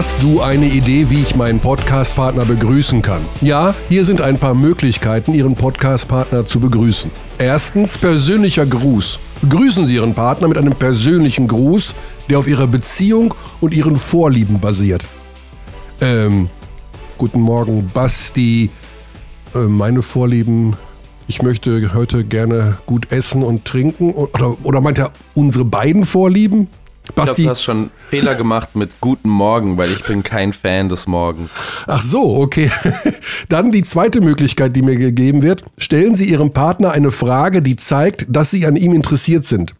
Hast du eine Idee, wie ich meinen Podcast-Partner begrüßen kann? Ja, hier sind ein paar Möglichkeiten, Ihren Podcast-Partner zu begrüßen. Erstens persönlicher Gruß. Begrüßen Sie Ihren Partner mit einem persönlichen Gruß, der auf Ihrer Beziehung und Ihren Vorlieben basiert. Ähm, guten Morgen, Basti. Äh, meine Vorlieben. Ich möchte heute gerne gut essen und trinken. Oder, oder meint er unsere beiden Vorlieben? Basti. Ich glaube, du hast schon Fehler gemacht mit Guten Morgen, weil ich bin kein Fan des Morgens. Ach so, okay. Dann die zweite Möglichkeit, die mir gegeben wird. Stellen Sie Ihrem Partner eine Frage, die zeigt, dass Sie an ihm interessiert sind.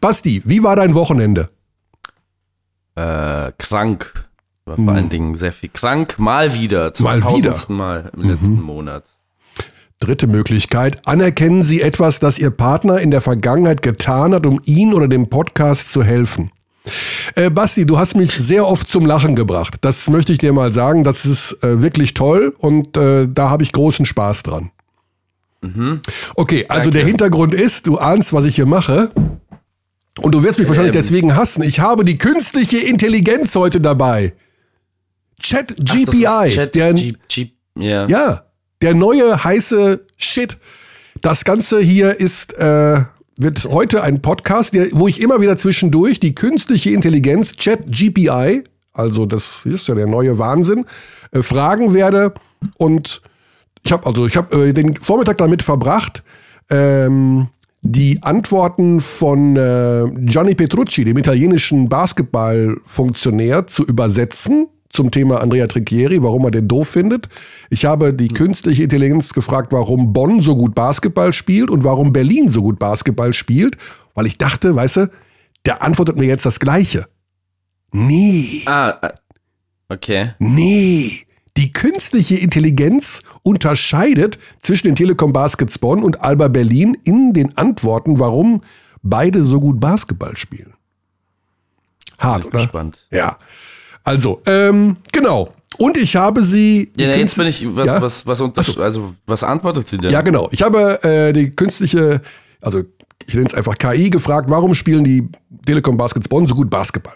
Basti, wie war dein Wochenende? Äh, krank. War hm. vor allen Dingen sehr viel krank. Mal wieder. Zum Mal wieder. Mal im mhm. letzten Monat. Dritte Möglichkeit. Anerkennen Sie etwas, das Ihr Partner in der Vergangenheit getan hat, um Ihnen oder dem Podcast zu helfen. Äh, Basti, du hast mich sehr oft zum Lachen gebracht. Das möchte ich dir mal sagen. Das ist äh, wirklich toll und äh, da habe ich großen Spaß dran. Mhm. Okay, also Danke. der Hintergrund ist, du ahnst, was ich hier mache. Und du wirst mich wahrscheinlich ähm. deswegen hassen. Ich habe die künstliche Intelligenz heute dabei. Chat GPI. Chat der, G G yeah. Ja, der neue heiße Shit. Das Ganze hier ist äh, wird heute ein Podcast, der, wo ich immer wieder zwischendurch die künstliche Intelligenz, Chat GPI, also das ist ja der neue Wahnsinn, äh, fragen werde. Und ich habe also ich habe äh, den Vormittag damit verbracht, ähm, die Antworten von äh, Gianni Petrucci, dem italienischen Basketballfunktionär, zu übersetzen zum Thema Andrea Tricchieri, warum er den doof findet. Ich habe die künstliche Intelligenz gefragt, warum Bonn so gut Basketball spielt und warum Berlin so gut Basketball spielt, weil ich dachte, weißt du, der antwortet mir jetzt das Gleiche. Nee. Ah, äh, okay. Nee. Die künstliche Intelligenz unterscheidet zwischen den Telekom Baskets Bonn und Alba Berlin in den Antworten, warum beide so gut Basketball spielen. Hart, oder? Gespannt. Ja. Also, ähm, genau. Und ich habe sie. Ja, jetzt bin ich. Was, ja? was, was, was so. also, was antwortet sie denn? Ja, genau. Ich habe äh, die künstliche, also ich nenne es einfach KI, gefragt, warum spielen die Telekom Baskets Bonn so gut Basketball?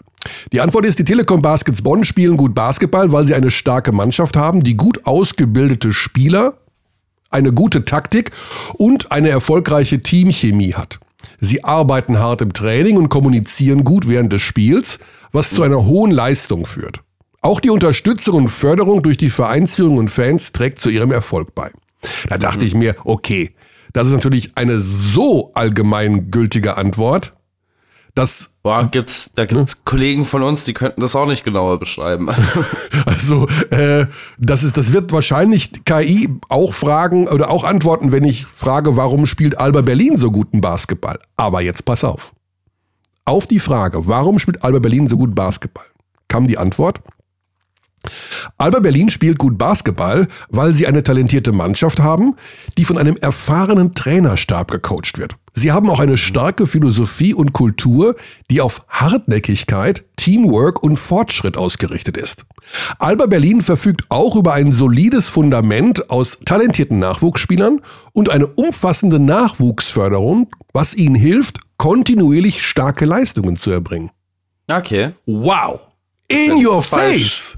Die Antwort ist, die Telekom Baskets Bonn spielen gut Basketball, weil sie eine starke Mannschaft haben, die gut ausgebildete Spieler, eine gute Taktik und eine erfolgreiche Teamchemie hat. Sie arbeiten hart im Training und kommunizieren gut während des Spiels, was zu einer hohen Leistung führt. Auch die Unterstützung und Förderung durch die Vereinsführung und Fans trägt zu ihrem Erfolg bei. Da dachte ich mir, okay, das ist natürlich eine so allgemeingültige Antwort, das Boah, gibt's, da gibt's ne? Kollegen von uns, die könnten das auch nicht genauer beschreiben. also, äh, das ist, das wird wahrscheinlich KI auch fragen oder auch antworten, wenn ich frage, warum spielt Alba Berlin so guten Basketball? Aber jetzt pass auf. Auf die Frage, warum spielt Alba Berlin so gut Basketball, kam die Antwort, Alba Berlin spielt gut Basketball, weil sie eine talentierte Mannschaft haben, die von einem erfahrenen Trainerstab gecoacht wird. Sie haben auch eine starke Philosophie und Kultur, die auf Hartnäckigkeit, Teamwork und Fortschritt ausgerichtet ist. Alba Berlin verfügt auch über ein solides Fundament aus talentierten Nachwuchsspielern und eine umfassende Nachwuchsförderung, was ihnen hilft, kontinuierlich starke Leistungen zu erbringen. Okay. Wow. In your face.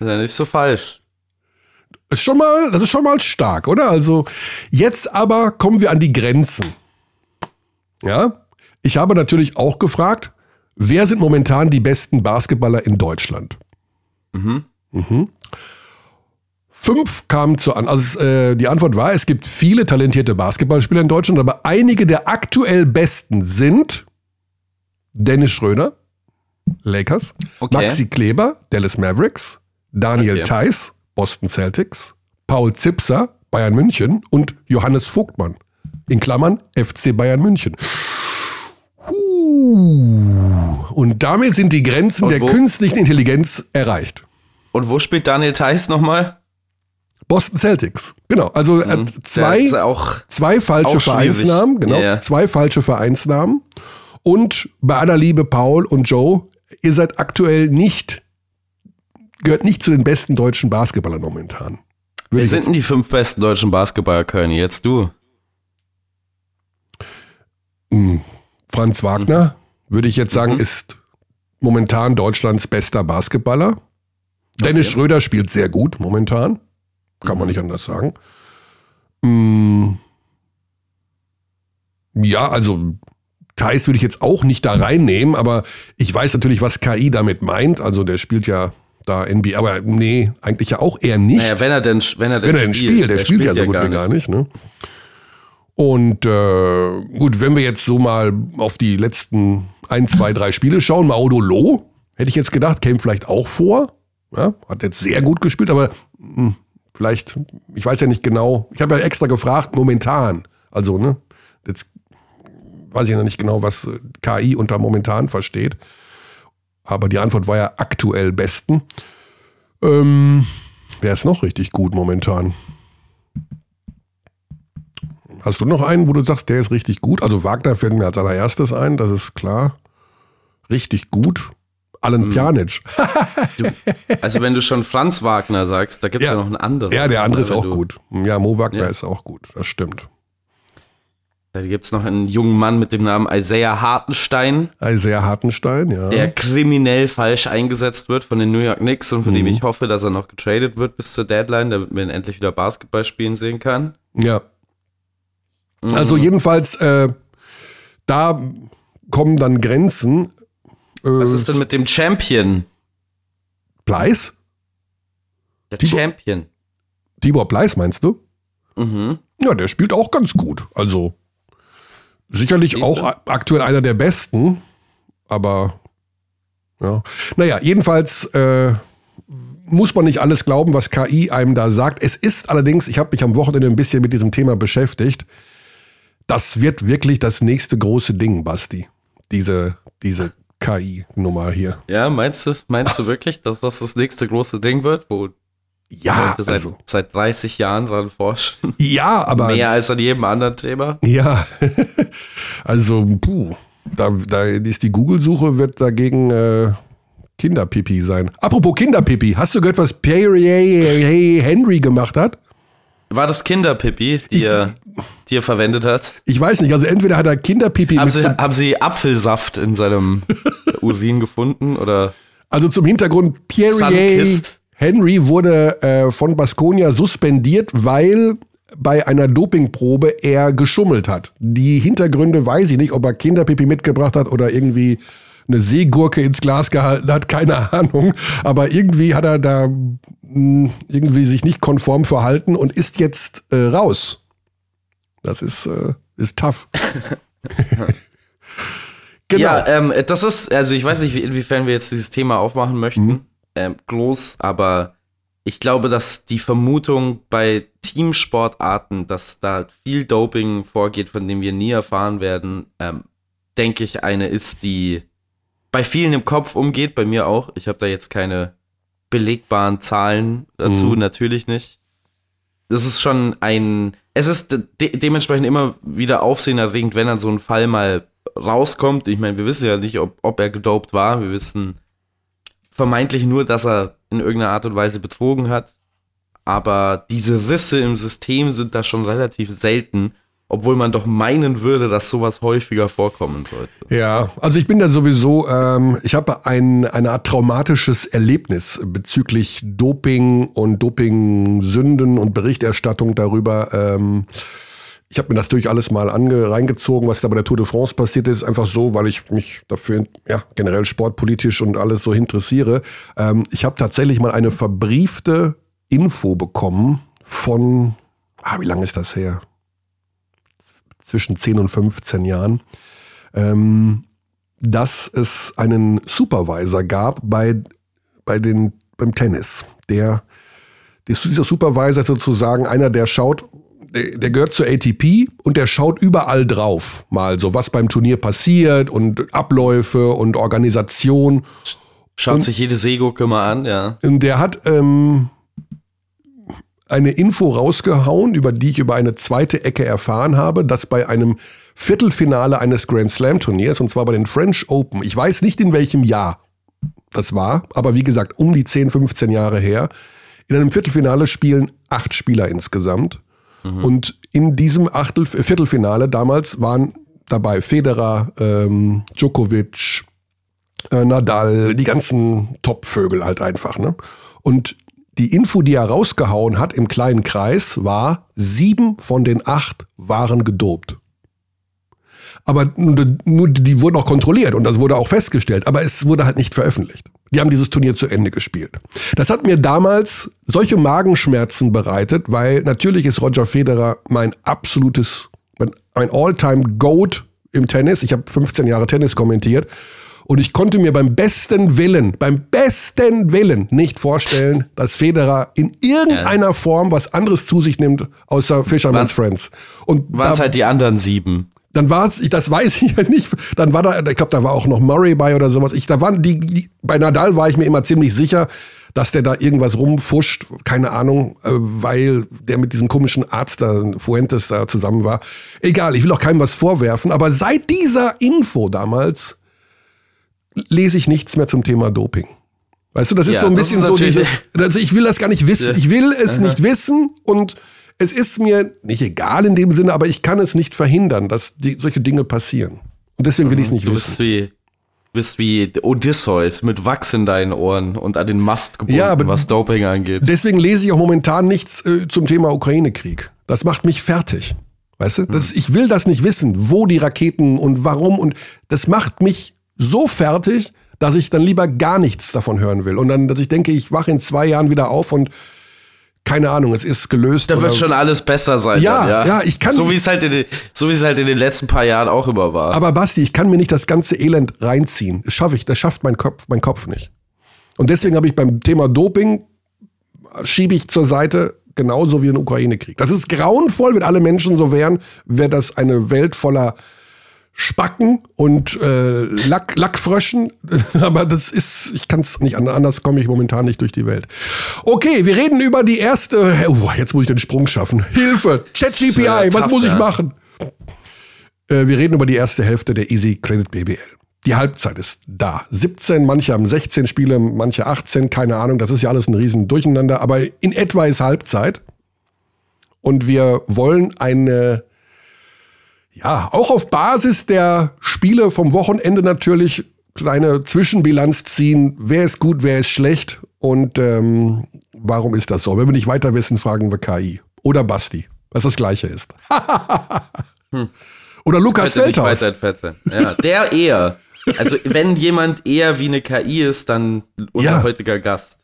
Das ist ja nicht so falsch. Ist schon mal, das ist schon mal stark, oder? Also, jetzt aber kommen wir an die Grenzen. Ja? Ich habe natürlich auch gefragt, wer sind momentan die besten Basketballer in Deutschland? Mhm. Mhm. Fünf kamen zu an. Also äh, die Antwort war, es gibt viele talentierte Basketballspieler in Deutschland, aber einige der aktuell besten sind Dennis Schröder, Lakers, okay. Maxi Kleber, Dallas Mavericks, Daniel okay. Theiss, Boston Celtics, Paul Zipser, Bayern München und Johannes Vogtmann, in Klammern FC Bayern München. Und damit sind die Grenzen der künstlichen Intelligenz erreicht. Und wo spielt Daniel Theiss nochmal? Boston Celtics. Genau. Also äh, zwei, zwei falsche Vereinsnamen. Genau. Yeah. Zwei falsche Vereinsnamen. Und bei aller Liebe Paul und Joe, ihr seid aktuell nicht gehört nicht zu den besten deutschen Basketballern momentan. Wer sind denn die fünf besten deutschen Basketballer, Köln? Jetzt du. Hm. Franz Wagner, mhm. würde ich jetzt sagen, mhm. ist momentan Deutschlands bester Basketballer. Dennis okay. Schröder spielt sehr gut momentan. Kann mhm. man nicht anders sagen. Mm. Ja, also Thais würde ich jetzt auch nicht da reinnehmen, aber ich weiß natürlich, was KI damit meint. Also der spielt ja da NBA, aber nee, eigentlich ja auch eher nicht. Naja, wenn er denn, wenn er denn, wenn er denn spielt, spielt, der, der spielt, spielt, ja so gut wie gar nicht. Ne? Und äh, gut, wenn wir jetzt so mal auf die letzten ein, zwei, drei Spiele schauen, Maudo Loh, hätte ich jetzt gedacht, käme vielleicht auch vor. Ja, hat jetzt sehr gut gespielt, aber mh, hm, vielleicht, ich weiß ja nicht genau. Ich habe ja extra gefragt, momentan. Also, ne, jetzt weiß ich noch nicht genau, was KI unter momentan versteht. Aber die Antwort war ja aktuell besten. Ähm, wer ist noch richtig gut momentan? Hast du noch einen, wo du sagst, der ist richtig gut? Also Wagner fällt mir als allererstes ein, das ist klar. Richtig gut. Alan hm. Pjanic. also wenn du schon Franz Wagner sagst, da gibt es ja. ja. noch einen anderen. Ja, der andere ist auch gut. Ja, Mo Wagner ja. ist auch gut, das stimmt. Da gibt es noch einen jungen Mann mit dem Namen Isaiah Hartenstein. Isaiah Hartenstein, ja. Der kriminell falsch eingesetzt wird von den New York Knicks und von mhm. dem ich hoffe, dass er noch getradet wird bis zur Deadline, damit man endlich wieder Basketball spielen sehen kann. Ja. Mhm. Also jedenfalls, äh, da kommen dann Grenzen. Äh, Was ist denn mit dem Champion? Bleis? Der Tibor, Champion. Tibor Bleis meinst du? Mhm. Ja, der spielt auch ganz gut. Also sicherlich Siehste? auch aktuell einer der besten, aber ja. Naja, jedenfalls äh, muss man nicht alles glauben, was KI einem da sagt. Es ist allerdings, ich habe mich am Wochenende ein bisschen mit diesem Thema beschäftigt. Das wird wirklich das nächste große Ding, Basti. Diese, diese KI-Nummer hier. Ja, meinst du, meinst du wirklich, dass das das nächste große Ding wird, wo ja, seit, also, seit 30 Jahren dran forschen? Ja, aber. Mehr als an jedem anderen Thema? Ja, also, puh, da, da ist die Google-Suche, wird dagegen äh, Kinderpipi sein. Apropos Kinderpipi, hast du gehört, was Pierre Henry gemacht hat? War das Kinderpipi, die, ich, er, die er verwendet hat? Ich weiß nicht, also entweder hat er Kinderpipi. Haben, Sie, haben Sie Apfelsaft in seinem Urin gefunden oder? Also zum Hintergrund, Pierre Henry wurde äh, von Baskonia suspendiert, weil bei einer Dopingprobe er geschummelt hat. Die Hintergründe weiß ich nicht, ob er Kinderpipi mitgebracht hat oder irgendwie eine Seegurke ins Glas gehalten hat, keine Ahnung. Aber irgendwie hat er da mh, hm, irgendwie sich nicht konform verhalten und ist jetzt äh, raus. Das ist, äh, ist tough. genau. Ja, ähm, das ist, also ich weiß nicht, inwiefern wir jetzt dieses Thema aufmachen möchten, mhm. ähm, groß, aber ich glaube, dass die Vermutung bei Teamsportarten, dass da viel Doping vorgeht, von dem wir nie erfahren werden, ähm, denke ich, eine ist, die bei vielen im Kopf umgeht, bei mir auch. Ich habe da jetzt keine belegbaren Zahlen dazu, mhm. natürlich nicht. Das ist schon ein, es ist de dementsprechend immer wieder aufsehenerregend, wenn dann so ein Fall mal rauskommt. Ich meine, wir wissen ja nicht, ob, ob er gedopt war. Wir wissen vermeintlich nur, dass er in irgendeiner Art und Weise betrogen hat. Aber diese Risse im System sind da schon relativ selten obwohl man doch meinen würde, dass sowas häufiger vorkommen sollte. Ja, also ich bin da sowieso, ähm, ich habe ein, eine Art traumatisches Erlebnis bezüglich Doping und Doping-Sünden und Berichterstattung darüber. Ähm, ich habe mir das durch alles mal ange, reingezogen, was da bei der Tour de France passiert ist, einfach so, weil ich mich dafür ja, generell sportpolitisch und alles so interessiere. Ähm, ich habe tatsächlich mal eine verbriefte Info bekommen von, ah, wie lange ist das her? Zwischen 10 und 15 Jahren, ähm, dass es einen Supervisor gab bei, bei den, beim Tennis. Der, dieser Supervisor ist sozusagen einer, der schaut, der, gehört zur ATP und der schaut überall drauf, mal so, was beim Turnier passiert und Abläufe und Organisation. Schaut und, sich jede Seegurke mal an, ja. Und der hat ähm, eine Info rausgehauen, über die ich über eine zweite Ecke erfahren habe, dass bei einem Viertelfinale eines Grand Slam Turniers, und zwar bei den French Open, ich weiß nicht in welchem Jahr das war, aber wie gesagt, um die 10, 15 Jahre her, in einem Viertelfinale spielen acht Spieler insgesamt. Mhm. Und in diesem Achtel Viertelfinale damals waren dabei Federer, ähm, Djokovic, äh, Nadal, die ganzen Top-Vögel halt einfach. Ne? Und die Info, die er rausgehauen hat im kleinen Kreis, war, sieben von den acht waren gedopt. Aber nur, die wurden auch kontrolliert und das wurde auch festgestellt, aber es wurde halt nicht veröffentlicht. Die haben dieses Turnier zu Ende gespielt. Das hat mir damals solche Magenschmerzen bereitet, weil natürlich ist Roger Federer mein absolutes, mein All-Time-Goat im Tennis. Ich habe 15 Jahre Tennis kommentiert und ich konnte mir beim besten Willen, beim besten Willen nicht vorstellen, dass Federer in irgendeiner ja. Form was anderes zu sich nimmt, außer Fisherman's Friends. Und waren es halt die anderen sieben. Dann war es, das weiß ich ja nicht. Dann war da, ich glaube, da war auch noch Murray bei oder sowas. Ich, da waren die, die, bei Nadal war ich mir immer ziemlich sicher, dass der da irgendwas rumfuscht, keine Ahnung, äh, weil der mit diesem komischen Arzt da, Fuentes da zusammen war. Egal, ich will auch keinem was vorwerfen, aber seit dieser Info damals lese ich nichts mehr zum Thema Doping. Weißt du, das ist ja, so ein bisschen so dieses, also ich will das gar nicht wissen. Ich will es Aha. nicht wissen und es ist mir nicht egal in dem Sinne, aber ich kann es nicht verhindern, dass die, solche Dinge passieren. Und deswegen will ich es nicht du wissen. Bist wie, bist wie Odysseus mit Wachs in deinen Ohren und an den Mast gebunden, ja, was Doping angeht. Deswegen lese ich auch momentan nichts äh, zum Thema Ukraine-Krieg. Das macht mich fertig. Weißt du? Das, ich will das nicht wissen, wo die Raketen und warum und das macht mich so fertig, dass ich dann lieber gar nichts davon hören will. Und dann, dass ich denke, ich wache in zwei Jahren wieder auf und keine Ahnung, es ist gelöst. Da wird schon alles besser sein. Ja, dann, ja, ja, ich kann. So wie es halt in den, so wie es halt in den letzten paar Jahren auch immer war. Aber Basti, ich kann mir nicht das ganze Elend reinziehen. Das schaffe ich, das schafft mein Kopf, mein Kopf nicht. Und deswegen habe ich beim Thema Doping schiebe ich zur Seite genauso wie den Ukraine-Krieg. Das ist grauenvoll, wenn alle Menschen so wären, wäre das eine Welt voller Spacken und äh, Lack, Lackfröschen. Aber das ist, ich kann es nicht anders, komme ich momentan nicht durch die Welt. Okay, wir reden über die erste. Oh, jetzt muss ich den Sprung schaffen. Hilfe! ChatGPI, was muss ich machen? Äh, wir reden über die erste Hälfte der Easy Credit BBL. Die Halbzeit ist da. 17, manche haben 16 Spiele, manche 18, keine Ahnung. Das ist ja alles ein riesen Durcheinander. Aber in etwa ist Halbzeit. Und wir wollen eine ja, auch auf Basis der Spiele vom Wochenende natürlich kleine Zwischenbilanz ziehen. Wer ist gut, wer ist schlecht und ähm, warum ist das so? Wenn wir nicht weiter wissen, fragen wir KI. Oder Basti, was das gleiche ist. hm. Oder Lukas Feldhaus. Ja, der eher. Also wenn jemand eher wie eine KI ist, dann unser ja. heutiger Gast.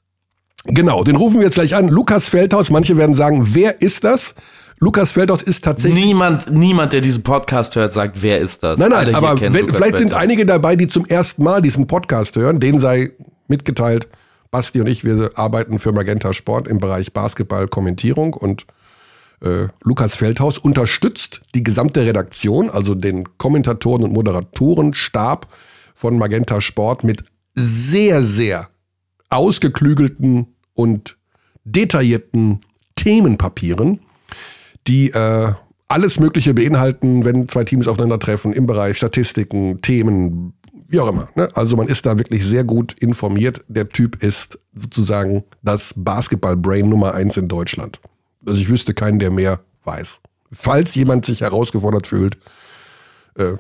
Genau, den rufen wir jetzt gleich an. Lukas Feldhaus, manche werden sagen, wer ist das? Lukas Feldhaus ist tatsächlich. Niemand, niemand, der diesen Podcast hört, sagt, wer ist das? Nein, nein, aber wenn, vielleicht Feldhaus. sind einige dabei, die zum ersten Mal diesen Podcast hören. Denen sei mitgeteilt, Basti und ich, wir arbeiten für Magenta Sport im Bereich Basketball-Kommentierung und äh, Lukas Feldhaus unterstützt die gesamte Redaktion, also den Kommentatoren und Moderatorenstab von Magenta Sport mit sehr, sehr ausgeklügelten und detaillierten Themenpapieren die äh, alles Mögliche beinhalten, wenn zwei Teams aufeinandertreffen im Bereich Statistiken, Themen, wie auch immer. Ne? Also man ist da wirklich sehr gut informiert. Der Typ ist sozusagen das Basketball-Brain Nummer eins in Deutschland. Also ich wüsste keinen, der mehr weiß. Falls jemand sich herausgefordert fühlt, äh,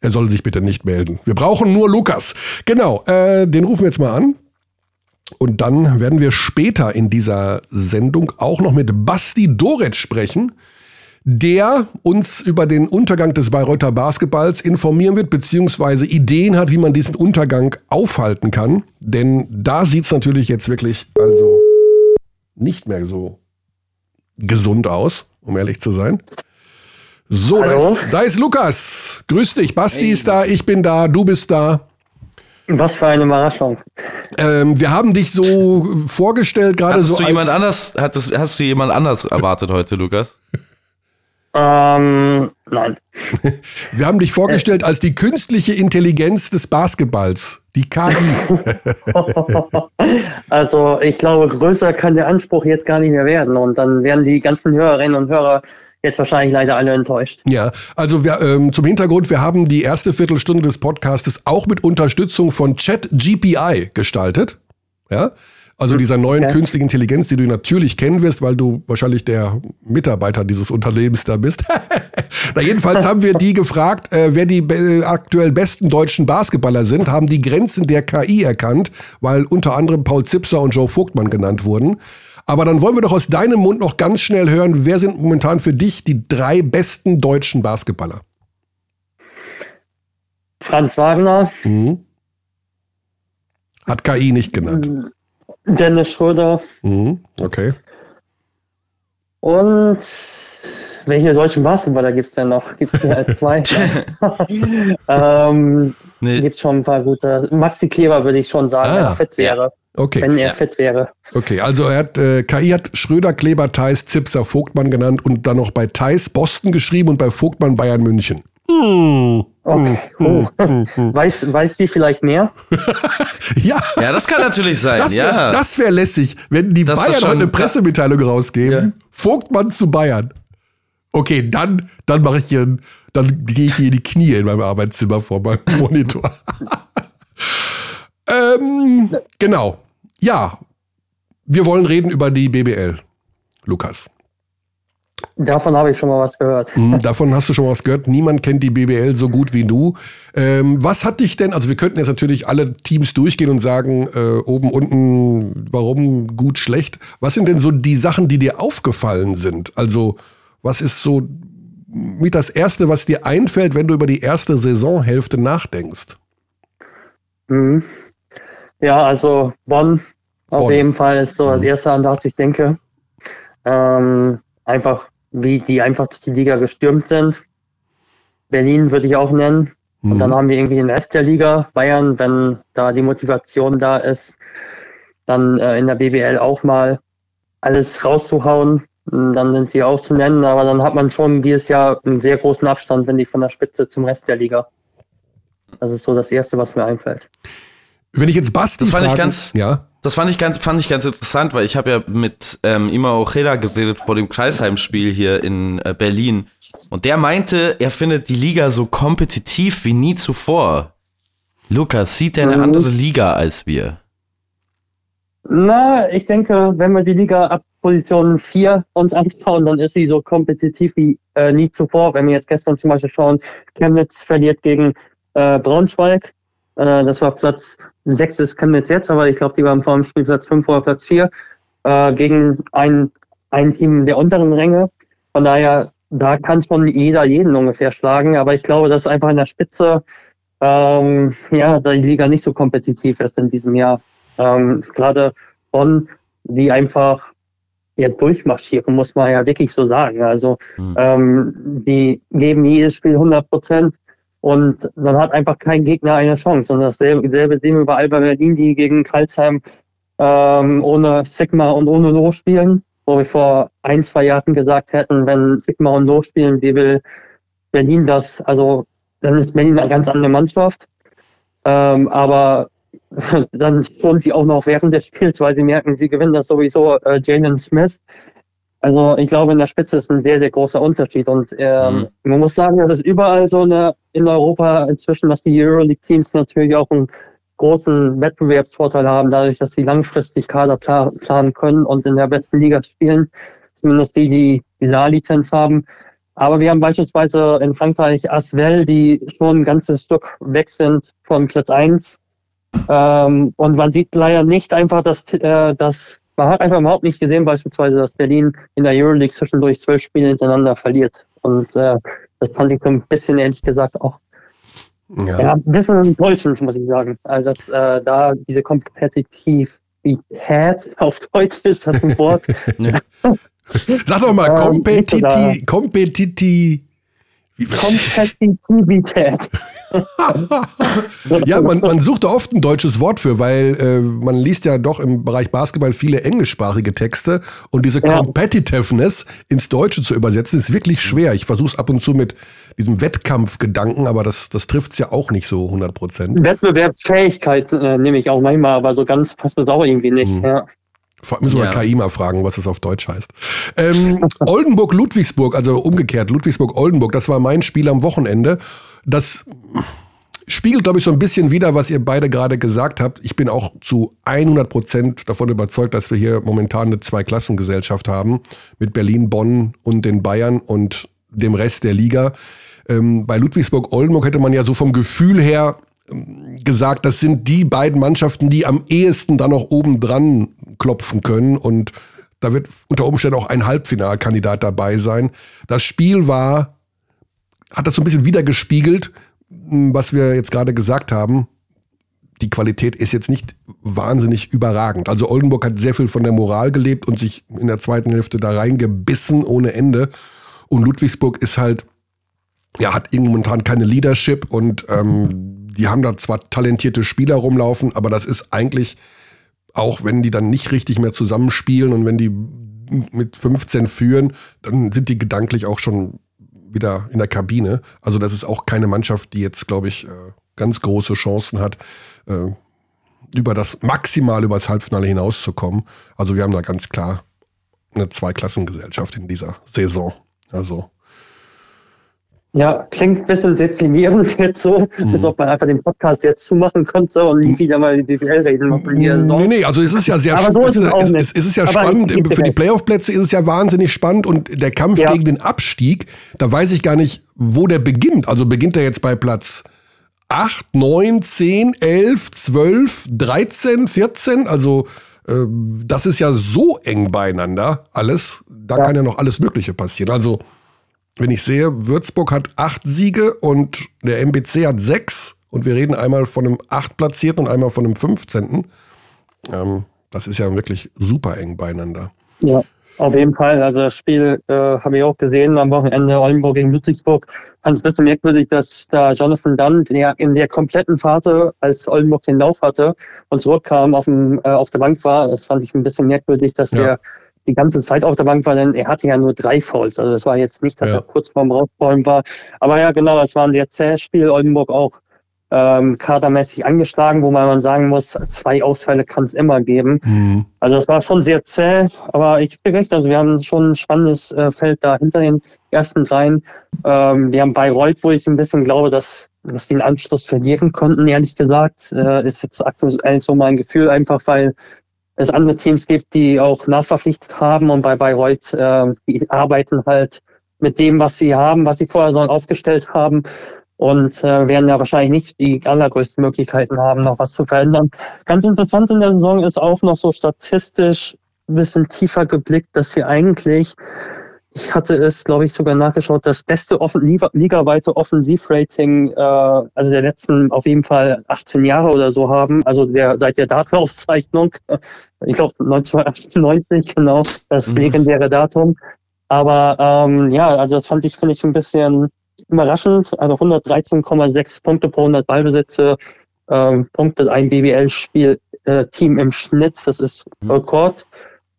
er soll sich bitte nicht melden. Wir brauchen nur Lukas. Genau, äh, den rufen wir jetzt mal an. Und dann werden wir später in dieser Sendung auch noch mit Basti Doret sprechen, der uns über den Untergang des Bayreuther Basketballs informieren wird, beziehungsweise Ideen hat, wie man diesen Untergang aufhalten kann. Denn da sieht es natürlich jetzt wirklich also nicht mehr so gesund aus, um ehrlich zu sein. So, da ist, da ist, Lukas. Grüß dich. Basti hey. ist da, ich bin da, du bist da. Was für eine Überraschung. Ähm, wir haben dich so vorgestellt, gerade so. Du jemand anders, hattest, hast du jemand anders erwartet heute, Lukas? Ähm, nein. Wir haben dich vorgestellt als die künstliche Intelligenz des Basketballs, die KI. also ich glaube, größer kann der Anspruch jetzt gar nicht mehr werden. Und dann werden die ganzen Hörerinnen und Hörer jetzt wahrscheinlich leider alle enttäuscht. Ja, also wir, ähm, zum Hintergrund, wir haben die erste Viertelstunde des Podcastes auch mit Unterstützung von ChatGPI gestaltet. Ja, also hm, dieser neuen okay. künstlichen Intelligenz, die du natürlich kennen wirst, weil du wahrscheinlich der Mitarbeiter dieses Unternehmens da bist. Na, jedenfalls haben wir die gefragt, äh, wer die äh, aktuell besten deutschen Basketballer sind, haben die Grenzen der KI erkannt, weil unter anderem Paul Zipser und Joe Vogtmann genannt wurden. Aber dann wollen wir doch aus deinem Mund noch ganz schnell hören, wer sind momentan für dich die drei besten deutschen Basketballer? Franz Wagner. Mhm. Hat KI nicht genannt. Dennis Schröder. Mhm. Okay. Und welche deutschen Basketballer gibt es denn noch? Gibt es halt zwei? ähm, nee. Gibt schon ein paar gute. Maxi Kleber würde ich schon sagen, ah, wenn er fit wäre. Okay. Wenn er fit wäre. Okay, also er hat, äh, KI hat Schröder, Kleber, Theis, Zipser, Vogtmann genannt und dann noch bei Theis Boston geschrieben und bei Vogtmann Bayern München. Hm. Okay. Oh. Weiß, weiß die vielleicht mehr? ja. Ja, das kann natürlich sein. Das wäre ja. wär lässig, wenn die das Bayern heute eine Pressemitteilung rausgeben. Ja. Vogtmann zu Bayern. Okay, dann, dann mache ich hier, dann gehe ich hier in die Knie in meinem Arbeitszimmer vor meinem Monitor. ähm, genau. Ja, wir wollen reden über die BBL, Lukas. Davon habe ich schon mal was gehört. Mhm, davon hast du schon mal was gehört. Niemand kennt die BBL so gut wie du. Ähm, was hat dich denn, also wir könnten jetzt natürlich alle Teams durchgehen und sagen, äh, oben, unten, warum gut, schlecht. Was sind denn so die Sachen, die dir aufgefallen sind? Also, was ist so mit das Erste, was dir einfällt, wenn du über die erste Saisonhälfte nachdenkst? Mhm. Ja, also Bonn, Bonn auf jeden Fall ist so das mhm. Erste, an das ich denke. Ähm, einfach, wie die einfach durch die Liga gestürmt sind. Berlin würde ich auch nennen. Mhm. Und dann haben wir irgendwie den Rest der Liga, Bayern, wenn da die Motivation da ist, dann äh, in der BBL auch mal alles rauszuhauen. Dann sind sie auch zu nennen, aber dann hat man schon dieses Jahr einen sehr großen Abstand, wenn die von der Spitze zum Rest der Liga. Das ist so das Erste, was mir einfällt. Wenn ich jetzt Basti das fand fragen, ich ganz, ja. Das fand ich ganz, fand ich ganz interessant, weil ich habe ja mit ähm, Ima Ojeda geredet vor dem Kreisheim-Spiel hier in äh, Berlin. Und der meinte, er findet die Liga so kompetitiv wie nie zuvor. Lukas, sieht er eine mhm. andere Liga als wir? Na, ich denke, wenn wir die Liga ab Position 4 uns anschauen, dann ist sie so kompetitiv wie äh, nie zuvor. Wenn wir jetzt gestern zum Beispiel schauen, Chemnitz verliert gegen äh, Braunschweig. Äh, das war Platz sechs ist Chemnitz jetzt, aber ich glaube, die waren vor dem Spiel Platz fünf oder Platz vier äh, gegen ein, ein Team der unteren Ränge. Von daher, da kann schon jeder jeden ungefähr schlagen, aber ich glaube, dass einfach in der Spitze ähm, ja, die Liga nicht so kompetitiv ist in diesem Jahr. Ähm, Gerade Bonn, die einfach ja, durchmarschieren, muss man ja wirklich so sagen. Also mhm. ähm, die geben jedes Spiel 100 Prozent und dann hat einfach kein Gegner eine Chance. Und dasselbe, dasselbe sehen wir bei Alba Berlin, die gegen Karlsheim ähm, ohne Sigma und ohne Lo spielen, wo wir vor ein, zwei Jahren gesagt hätten, wenn Sigma und Lo spielen, wie will Berlin das? Also dann ist Berlin eine ganz andere Mannschaft. Ähm, aber dann schon sie auch noch während des Spiels, weil sie merken, sie gewinnen das sowieso äh, Jalen Smith. Also ich glaube, in der Spitze ist ein sehr, sehr großer Unterschied. Und ähm, mhm. man muss sagen, dass es überall so eine in Europa inzwischen, dass die Euroleague-Teams natürlich auch einen großen Wettbewerbsvorteil haben, dadurch, dass sie langfristig Kader planen können und in der besten Liga spielen. Zumindest die, die die Saar-Lizenz haben. Aber wir haben beispielsweise in Frankreich Asvel, die schon ein ganzes Stück weg sind von Platz 1. Ähm, und man sieht leider nicht einfach, dass, äh, dass man hat einfach überhaupt nicht gesehen, beispielsweise, dass Berlin in der Euroleague zwischendurch zwölf Spiele hintereinander verliert. Und äh, das fand ich so ein bisschen, ehrlich gesagt, auch ja. ja ein bisschen enttäuschend, muss ich sagen. Also dass, äh, da diese Kompetitivität auf Deutsch ist das ein Wort. Sag doch mal, Kompetitiv, Kompetitiv, Kompetitivität. ja, man, man sucht da oft ein deutsches Wort für, weil äh, man liest ja doch im Bereich Basketball viele englischsprachige Texte und diese ja. Competitiveness ins Deutsche zu übersetzen ist wirklich schwer. Ich versuche es ab und zu mit diesem Wettkampfgedanken, aber das, das trifft es ja auch nicht so 100 Prozent. Wettbewerbsfähigkeit äh, nehme ich auch manchmal, aber so ganz passt das auch irgendwie nicht. Mhm. Ja. Müssen wir ja. KI mal fragen, was es auf Deutsch heißt. Ähm, Oldenburg-Ludwigsburg, also umgekehrt, Ludwigsburg-Oldenburg, das war mein Spiel am Wochenende. Das spiegelt, glaube ich, so ein bisschen wieder, was ihr beide gerade gesagt habt. Ich bin auch zu 100 Prozent davon überzeugt, dass wir hier momentan eine Zweiklassengesellschaft haben mit Berlin, Bonn und den Bayern und dem Rest der Liga. Ähm, bei Ludwigsburg-Oldenburg hätte man ja so vom Gefühl her gesagt, das sind die beiden Mannschaften, die am ehesten dann noch oben dran klopfen können und da wird unter Umständen auch ein Halbfinalkandidat dabei sein. Das Spiel war, hat das so ein bisschen wiedergespiegelt, was wir jetzt gerade gesagt haben. Die Qualität ist jetzt nicht wahnsinnig überragend. Also Oldenburg hat sehr viel von der Moral gelebt und sich in der zweiten Hälfte da reingebissen ohne Ende. Und Ludwigsburg ist halt, ja, hat momentan keine Leadership und ähm, die haben da zwar talentierte Spieler rumlaufen, aber das ist eigentlich auch wenn die dann nicht richtig mehr zusammenspielen und wenn die mit 15 führen, dann sind die gedanklich auch schon wieder in der Kabine. Also das ist auch keine Mannschaft, die jetzt, glaube ich, äh, ganz große Chancen hat, äh, über das maximal über das Halbfinale hinauszukommen. Also wir haben da ganz klar eine Zweiklassengesellschaft in dieser Saison. Also ja, klingt ein bisschen deprimierend jetzt so, mhm. als ob man einfach den Podcast jetzt zumachen könnte und nie wieder mal die BWL reden muss. Nee, nee, also es ist ja sehr Aber so ist es, es, es ist ja Aber spannend. Für die Playoff-Plätze ist es ja wahnsinnig spannend und der Kampf ja. gegen den Abstieg, da weiß ich gar nicht, wo der beginnt. Also beginnt er jetzt bei Platz 8, 9, 10, 11, 12, 13, 14? Also äh, das ist ja so eng beieinander alles. Da ja. kann ja noch alles Mögliche passieren. Also wenn ich sehe, Würzburg hat acht Siege und der MBC hat sechs und wir reden einmal von einem achtplatzierten und einmal von einem 15. Ähm, das ist ja wirklich super eng beieinander. Ja, auf jeden Fall. Also das Spiel äh, haben wir auch gesehen am Wochenende Oldenburg gegen Ludwigsburg. Fand es ein bisschen merkwürdig, dass da Jonathan Dunn der in der kompletten Phase, als Oldenburg den Lauf hatte und zurückkam, auf, dem, äh, auf der Bank war. Das fand ich ein bisschen merkwürdig, dass ja. der die ganze Zeit auf der Bank war, denn er hatte ja nur drei Fouls. Also das war jetzt nicht, dass ja. er kurz vorm Rausräumen war. Aber ja, genau, das war ein sehr zähes Spiel. Oldenburg auch ähm, kadermäßig angeschlagen, wo man sagen muss, zwei Ausfälle kann es immer geben. Mhm. Also das war schon sehr zäh, aber ich bin recht, also wir haben schon ein spannendes äh, Feld da hinter den ersten dreien. Ähm, wir haben Bayreuth, wo ich ein bisschen glaube, dass, dass die den Anschluss verlieren konnten, ehrlich gesagt. Äh, ist jetzt aktuell so mein Gefühl, einfach weil es andere Teams gibt, die auch nachverpflichtet haben und bei Bayreuth, äh, die arbeiten halt mit dem, was sie haben, was sie vorher so aufgestellt haben und äh, werden ja wahrscheinlich nicht die allergrößten Möglichkeiten haben, noch was zu verändern. Ganz interessant in der Saison ist auch noch so statistisch ein bisschen tiefer geblickt, dass wir eigentlich ich hatte es, glaube ich, sogar nachgeschaut, das beste offen ligaweite Offensivrating, äh, also der letzten auf jeden Fall 18 Jahre oder so haben, also der seit der Datenaufzeichnung, ich glaube 1998 genau, das mhm. legendäre Datum. Aber ähm, ja, also das fand ich, finde ich ein bisschen überraschend. Also 113,6 Punkte pro 100 Ballbesitze, ähm, Punkte ein BWL-Spiel äh, im Schnitt, das ist mhm.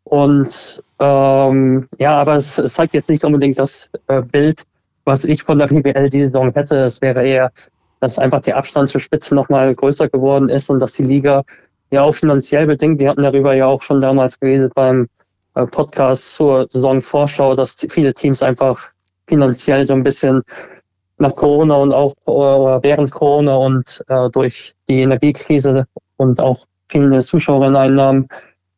Und ähm, ja, aber es, zeigt jetzt nicht unbedingt das äh, Bild, was ich von der BBL die Saison hätte. Es wäre eher, dass einfach der Abstand zur Spitze nochmal größer geworden ist und dass die Liga ja auch finanziell bedingt, wir hatten darüber ja auch schon damals geredet beim äh, Podcast zur Saisonvorschau, dass viele Teams einfach finanziell so ein bisschen nach Corona und auch äh, während Corona und äh, durch die Energiekrise und auch viele Zuschauerinneneinnahmen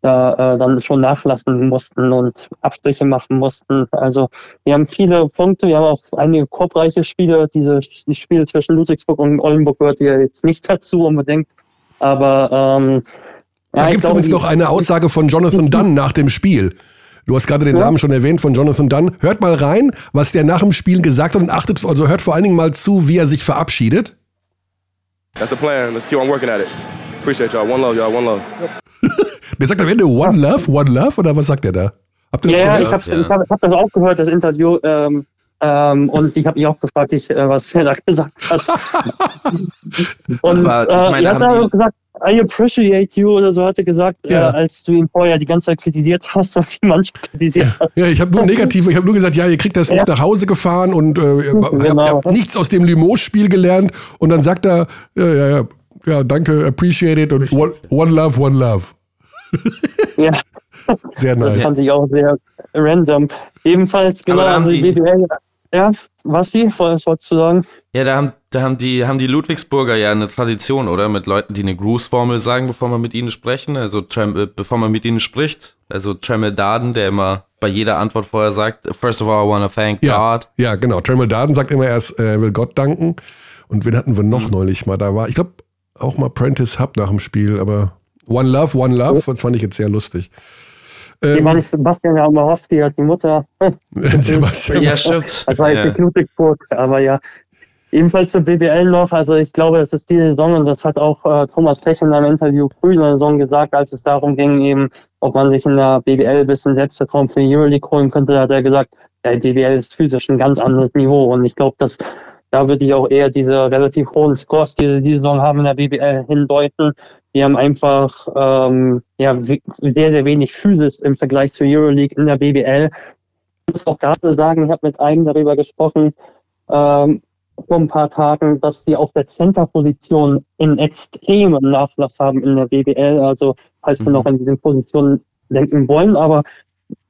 da äh, dann schon nachlassen mussten und Abstriche machen mussten. Also wir haben viele Punkte, wir haben auch einige korbreiche Spiele. Diese die Spiele zwischen Ludwigsburg und Oldenburg gehört ja jetzt nicht dazu unbedingt. Aber ähm, da ja, gibt es übrigens noch eine Aussage von Jonathan Dunn nach dem Spiel. Du hast gerade den ja. Namen schon erwähnt von Jonathan Dunn. Hört mal rein, was der nach dem Spiel gesagt hat und achtet, also hört vor allen Dingen mal zu, wie er sich verabschiedet. That's the plan. Let's keep on working at it. Appreciate y'all. One love, y'all. One love. Der sagt am Ende One Love, One Love oder was sagt er da? Habt ihr das ja, gehört? ich habe ja. hab, hab das auch gehört, das Interview. Ähm, ähm, und ich habe ihn auch gefragt, ich, äh, was er da gesagt hat. und war, ich meine, äh, er hat da gesagt, I appreciate you oder so hat er gesagt, ja. äh, als du ihn vorher die ganze Zeit kritisiert hast und die Mannschaft kritisiert ja. hast. Ja, ich habe nur negativ, ich habe nur gesagt, ja, ihr kriegt das ja. nicht nach Hause gefahren und äh, genau. habt, habt nichts aus dem Limoges-Spiel gelernt. Und dann sagt er, ja, ja, ja, ja, danke, appreciate it und one, one love, one love. Ja. Sehr nice. Das fand ich auch sehr random. Ebenfalls, genau, also die BWL, ja, was sie, was wolltest du sagen? Ja, da haben, da haben die, haben die Ludwigsburger ja eine Tradition, oder? Mit Leuten, die eine Grußformel sagen, bevor man mit ihnen sprechen, also äh, bevor man mit ihnen spricht. Also Tremel Darden, der immer bei jeder Antwort vorher sagt, first of all, I want to thank Ja, God. ja genau. Tremel Darden sagt immer erst, äh, er will Gott danken. Und wen hatten wir noch neulich mal? Da war, ich glaube, auch mal Prentice Hub nach dem Spiel, aber One Love, One Love, das fand ich jetzt sehr lustig. Die Ähm, war nicht Sebastian Jamarowski, hat die Mutter. Sebastian, Ja, stimmt. Das war Ja. Ludwigsburg, aber ja. Ebenfalls zur BBL noch, also ich glaube, es ist diese Saison und das hat auch äh, Thomas Fech in einem Interview früh in der Saison gesagt, als es darum ging, eben, ob man sich in der BBL ein bisschen Selbstvertrauen für die Euroleague holen könnte, hat er gesagt, ja, die BBL ist physisch ein ganz anderes Niveau und ich glaube, dass da würde ich auch eher diese relativ hohen Scores, die sie diese Saison haben in der BBL hindeuten. Die haben einfach ähm, ja, sehr, sehr wenig Physis im Vergleich zur Euroleague in der BBL. Ich muss auch gerade sagen, ich habe mit einem darüber gesprochen, ähm, vor ein paar Tagen, dass die auf der Center-Position einen extremen Nachlass haben in der BBL. Also, falls wir Mhm. noch an diesen Positionen denken wollen, aber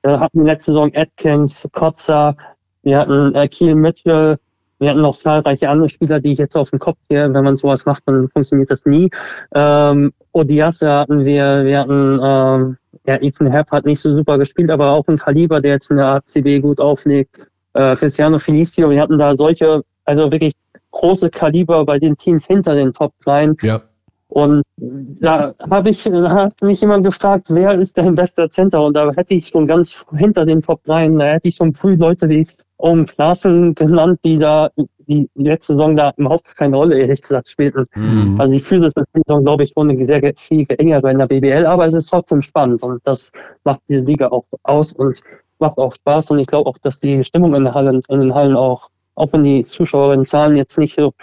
äh, hatten wir letzte Saison Atkins, Kotzer, wir hatten äh, Kiel Mitchell, wir hatten noch zahlreiche andere Spieler, die ich jetzt auf den Kopf gehe. Wenn man sowas macht, dann funktioniert das nie. Ähm, Odiasse hatten wir, wir hatten, ähm, ja, Ethan Happ hat nicht so super gespielt, aber auch ein Kaliber, der jetzt in der ACB gut auflegt. Äh, Cristiano Felicio, wir hatten da solche, also wirklich große Kaliber bei den Teams hinter den Top 3. ja. Und da habe ich, da hat mich jemand gefragt, wer ist dein bester Center? Und da hätte ich schon ganz hinter den Top 3, da hätte ich schon früh Leute wie Owen Klassen genannt, die da die letzte Saison da überhaupt keine Rolle, ehrlich gesagt, spielten. Mhm. Also ich fühle das Saison, glaube ich, eine sehr viel engere in der BBL, aber es ist trotzdem spannend und das macht diese Liga auch aus und macht auch Spaß und ich glaube auch, dass die Stimmung in, der Halle, in den Hallen auch, auch wenn die Zuschauerinnenzahlen jetzt nicht so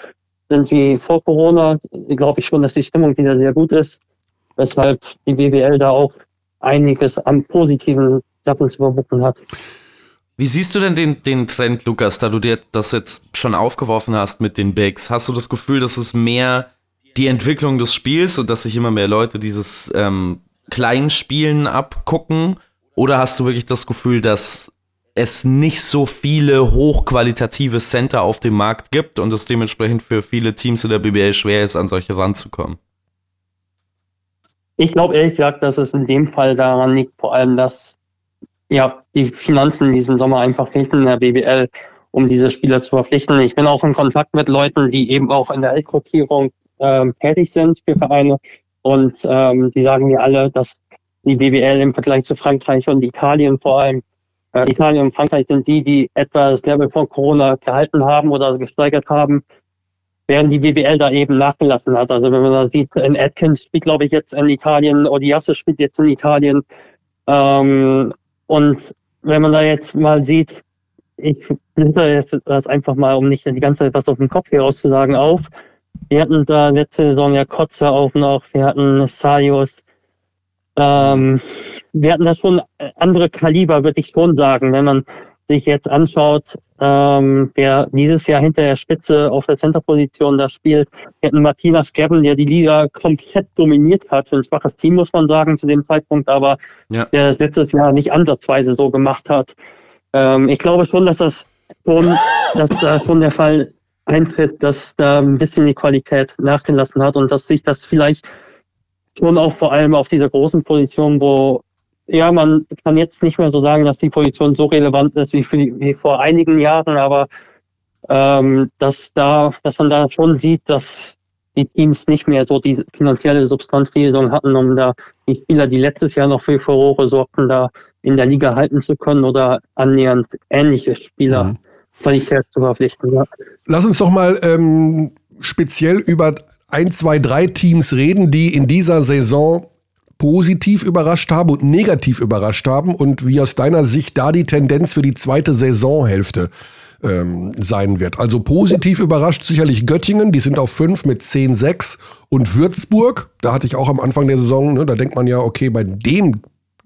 sind wie vor Corona, glaube ich schon, dass die Stimmung wieder sehr gut ist, weshalb die BBL da auch einiges an positiven Sachen zu überbrücken hat. Wie siehst du denn den, den Trend, Lukas, da du dir das jetzt schon aufgeworfen hast mit den Bigs? Hast du das Gefühl, dass es mehr die Entwicklung des Spiels und dass sich immer mehr Leute dieses ähm, Kleinspielen abgucken? Oder hast du wirklich das Gefühl, dass es nicht so viele hochqualitative Center auf dem Markt gibt und es dementsprechend für viele Teams in der BBL schwer ist, an solche ranzukommen? Ich glaube ehrlich gesagt, dass es in dem Fall daran liegt, vor allem, dass ja die Finanzen in diesem Sommer einfach fehlten in der BBL, um diese Spieler zu verpflichten. Ich bin auch in Kontakt mit Leuten, die eben auch in der Rekrutierung ähm, tätig sind für Vereine und ähm, die sagen mir alle, dass die BBL im Vergleich zu Frankreich und Italien vor allem äh, Italien und Frankreich sind die, die etwa das Level vor Corona gehalten haben oder gesteigert haben, während die BBL da eben nachgelassen hat. Also wenn man da sieht, in Atkins spielt, glaube ich, jetzt in Italien, Odiasse spielt jetzt in Italien. Ähm, und wenn man da jetzt mal sieht, ich blitze jetzt das einfach mal, um nicht die ganze Zeit was auf dem Kopf hier rauszusagen, auf. Wir hatten da letzte Saison ja Kotze auf noch, wir hatten Salius, ähm, wir hatten da schon andere Kaliber, würde ich schon sagen, wenn man sich jetzt anschaut, ähm, wer dieses Jahr hinter der Spitze auf der Centerposition da spielt. Wir hatten Martina Skebben, der die Liga komplett dominiert hat. Ein schwaches Team, muss man sagen, zu dem Zeitpunkt, aber Ja. der das letztes Jahr nicht ansatzweise so gemacht hat. Ähm, ich glaube schon, dass das schon, dass da schon der Fall eintritt, dass da ein bisschen die Qualität nachgelassen hat und dass sich das vielleicht schon auch vor allem auf dieser großen Position, wo ja, man kann jetzt nicht mehr so sagen, dass die Position so relevant ist wie, für die, wie vor einigen Jahren, aber ähm, dass da, dass man da schon sieht, dass die Teams nicht mehr so die finanzielle Substanz die Saison hatten, um da die Spieler, die letztes Jahr noch für Furore sorgten, da in der Liga halten zu können oder annähernd ähnliche Spieler Mhm. Qualität zu verpflichten. Ja. Lass uns doch mal ähm, speziell über ein, zwei, drei Teams reden, die in dieser Saison positiv überrascht haben und negativ überrascht haben und wie aus deiner Sicht da die Tendenz für die zweite Saisonhälfte ähm, sein wird. Also positiv überrascht sicherlich Göttingen, die sind auf 5 mit 10-6 und Würzburg, da hatte ich auch am Anfang der Saison, ne, da denkt man ja, okay, bei dem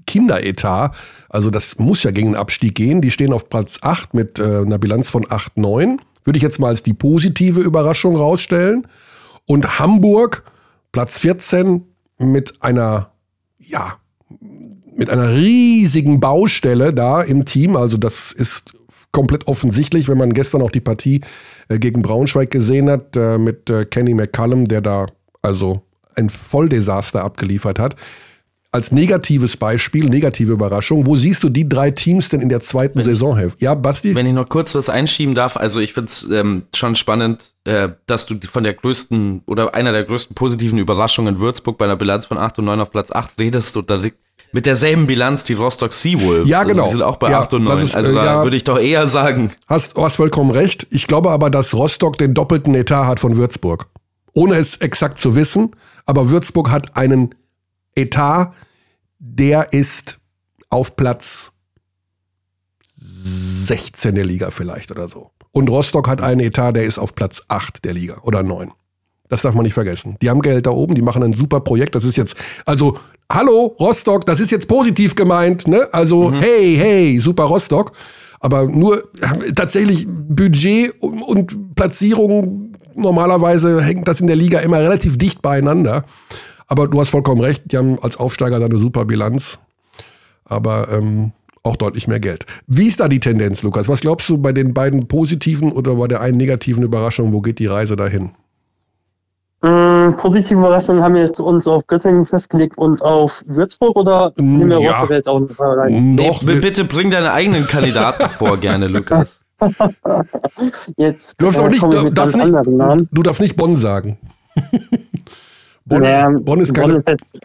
Kinderetat, also das muss ja gegen den Abstieg gehen, die stehen auf Platz 8 mit äh, einer Bilanz von 8-9, würde ich jetzt mal als die positive Überraschung rausstellen. Und Hamburg, Platz 14 mit einer, ja, mit einer riesigen Baustelle da im Team. Also das ist komplett offensichtlich, wenn man gestern auch die Partie äh, gegen Braunschweig gesehen hat, äh, mit äh, Kenny McCallum, der da also ein Volldesaster abgeliefert hat. Als negatives Beispiel, negative Überraschung, wo siehst du die drei Teams denn in der zweiten wenn Saisonhälfte? Ja, Basti? Wenn ich noch kurz was einschieben darf, also ich finde es ähm, schon spannend, äh, dass du von der größten oder einer der größten positiven Überraschungen in Würzburg bei einer Bilanz von 8 und 9 auf Platz 8 redest und da mit derselben Bilanz die Rostock Seawolves. Ja, genau. Also die sind auch bei ja, 8 und 9. Ist, also da ja, würde ich doch eher sagen. Hast, hast vollkommen recht. Ich glaube aber, dass Rostock den doppelten Etat hat von Würzburg. Ohne es exakt zu wissen. Aber Würzburg hat einen Etat, der ist auf Platz 16 der Liga vielleicht oder so. Und Rostock hat einen Etat, der ist auf Platz 8 der Liga oder 9. Das darf man nicht vergessen. Die haben Geld da oben, die machen ein super Projekt. Das ist jetzt, also, hallo, Rostock, das ist jetzt positiv gemeint, ne? Also, mhm. hey, hey, super Rostock. Aber nur tatsächlich Budget und, und Platzierung, normalerweise hängt das in der Liga immer relativ dicht beieinander. Aber du hast vollkommen recht, die haben als Aufsteiger da eine super Bilanz. Aber ähm, auch deutlich mehr Geld. Wie ist da die Tendenz, Lukas? Was glaubst du bei den beiden positiven oder bei der einen negativen Überraschung? Wo geht die Reise dahin? Ähm, positive Überraschungen haben wir jetzt uns auf Göttingen festgelegt und auf Würzburg oder nehmen wir ja, jetzt auch noch rein? Noch, nee, bitte bring deine eigenen Kandidaten vor, gerne, Lukas. jetzt, du darfst auch äh, nicht, du, darfst nicht, du darfst nicht Bonn sagen. Bonn, ja, Bonn ist keine. Bonn ist, jetzt,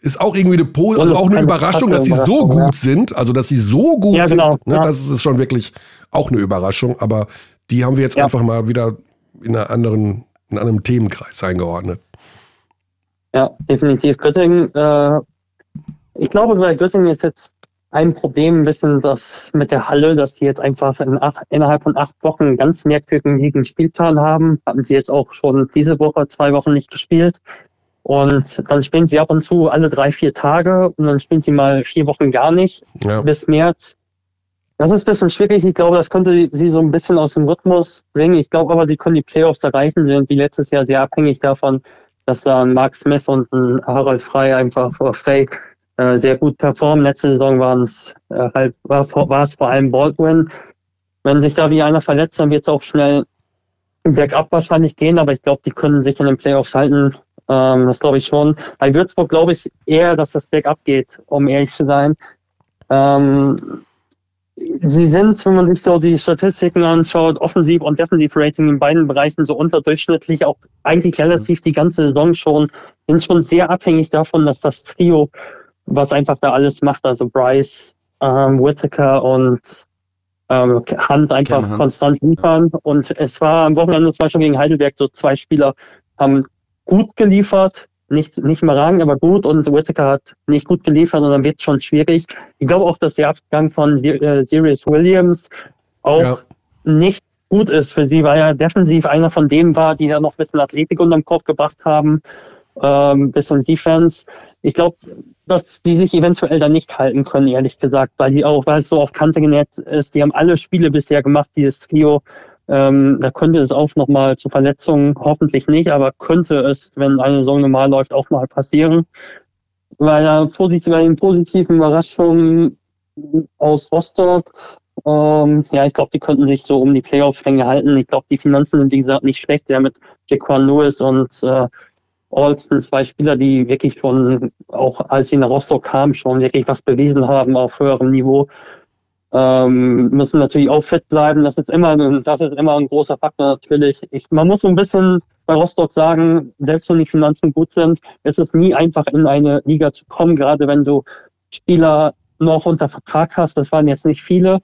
ist, auch irgendwie eine, po also auch eine Überraschung, dass sie so gut ja. sind. Also, dass sie so gut ja, genau, sind. Ne. Das ist schon wirklich auch eine Überraschung. Aber die haben wir jetzt einfach mal wieder in, einer anderen, in einem Themenkreis eingeordnet. Ja, definitiv. Göttingen, äh, ich glaube, bei Göttingen ist jetzt ein Problem ein bisschen das mit der Halle, dass sie jetzt einfach in acht, innerhalb von acht Wochen ganz merkwürdigen Spielplan haben. Hatten sie jetzt auch schon diese Woche zwei Wochen nicht gespielt. Und dann spielen sie ab und zu alle drei, vier Tage und dann spielen sie mal vier Wochen gar nicht ja. bis März. Das ist ein bisschen schwierig. Ich glaube, das könnte sie so ein bisschen aus dem Rhythmus bringen. Ich glaube aber, sie können die Playoffs erreichen. Sie sind wie letztes Jahr sehr abhängig davon, dass da ein Mark Smith und ein Harald Frey einfach Frey äh, sehr gut performen. Letzte Saison äh, halt, war, war es vor allem Baldwin. Wenn sich da wie einer verletzt, dann wird es auch schnell bergab wahrscheinlich gehen, aber ich glaube, die können sich in den Playoffs halten. Ähm, das glaube ich schon. Bei Würzburg glaube ich eher, dass das bergab geht, um ehrlich zu sein. Ähm, sie sind, wenn man sich so die Statistiken anschaut, Offensiv- und Defensiv-Rating in beiden Bereichen so unterdurchschnittlich, auch eigentlich relativ die ganze Saison schon, sind schon sehr abhängig davon, dass das Trio was einfach da alles macht. Also Bryce, ähm, Whittaker und ähm, Hunt einfach Hunt. konstant liefern. Und es war am Wochenende zum Beispiel gegen Heidelberg so zwei Spieler haben gut geliefert, nicht, nicht überragend, aber gut und Whittaker hat nicht gut geliefert und dann wird es schon schwierig. Ich glaube auch, dass der Abgang von äh, Sirius Williams auch ja. nicht gut ist für sie, weil er defensiv einer von denen war, die da noch ein bisschen Athletik unterm Kopf gebracht haben, ähm, bisschen Defense. Ich glaube, dass die sich eventuell da nicht halten können, ehrlich gesagt, weil die auch, weil es so auf Kante genäht ist, die haben alle Spiele bisher gemacht, dieses Trio. Ähm, da könnte es auch nochmal zu Verletzungen, hoffentlich nicht, aber könnte es, wenn eine Saison normal läuft, auch mal passieren. Weil er positiv, bei den positiven Überraschungen aus Rostock, ähm, ja, ich glaube, die könnten sich so um die Playoff-Ränge halten. Ich glaube, die Finanzen sind, wie gesagt, nicht schlecht. Ja, mit Jaquan Lewis und äh, Olsen, zwei Spieler, die wirklich schon, auch als sie nach Rostock kamen, schon wirklich was bewiesen haben auf höherem Niveau. Ähm, müssen natürlich auch fit bleiben. Das ist immer, das ist immer ein großer Faktor natürlich. Ich, man muss so ein bisschen bei Rostock sagen, selbst wenn die Finanzen gut sind, ist es nie einfach in eine Liga zu kommen, gerade wenn du Spieler noch unter Vertrag hast. Das waren jetzt nicht viele.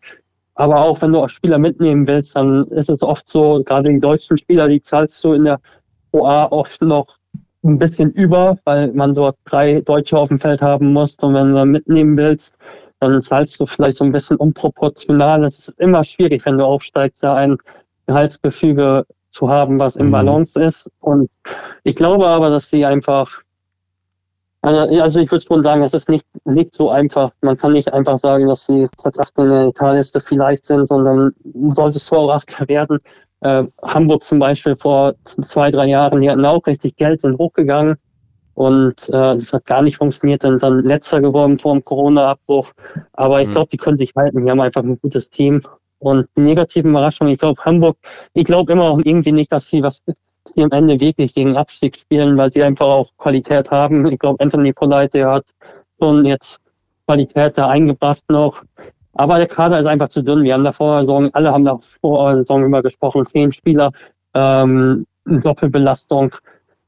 Aber auch wenn du auch Spieler mitnehmen willst, dann ist es oft so, gerade die deutschen Spieler, die zahlst du in der OA oft noch ein bisschen über, weil man so drei Deutsche auf dem Feld haben muss. Und wenn du mitnehmen willst, dann zahlst du vielleicht so ein bisschen unproportional. Es ist immer schwierig, wenn du aufsteigst, da ein Gehaltsgefüge zu haben, was im mhm. Balance ist. Und ich glaube aber, dass sie einfach, also, also ich würde schon sagen, es ist nicht, nicht so einfach. Man kann nicht einfach sagen, dass sie Platz 8 in der Italienliste vielleicht sind und dann solltest du auch Achter werden. Äh, Hamburg zum Beispiel vor zwei, drei Jahren, die hatten auch richtig Geld, sind hochgegangen und äh, das hat gar nicht funktioniert, sind dann letzter geworden vor dem Corona-Abbruch. Aber ich mhm. glaube, die können sich halten. Wir haben einfach ein gutes Team. Und die negativen Überraschungen, ich glaube, Hamburg, ich glaube immer auch irgendwie nicht, dass sie was die am Ende wirklich gegen Abstieg spielen, weil sie einfach auch Qualität haben. Ich glaube, Anthony Polite, der hat schon jetzt Qualität da eingebracht noch. Aber der Kader ist einfach zu dünn. Wir haben davor Saison, alle haben da vor Saison immer gesprochen, zehn Spieler, ähm, Doppelbelastung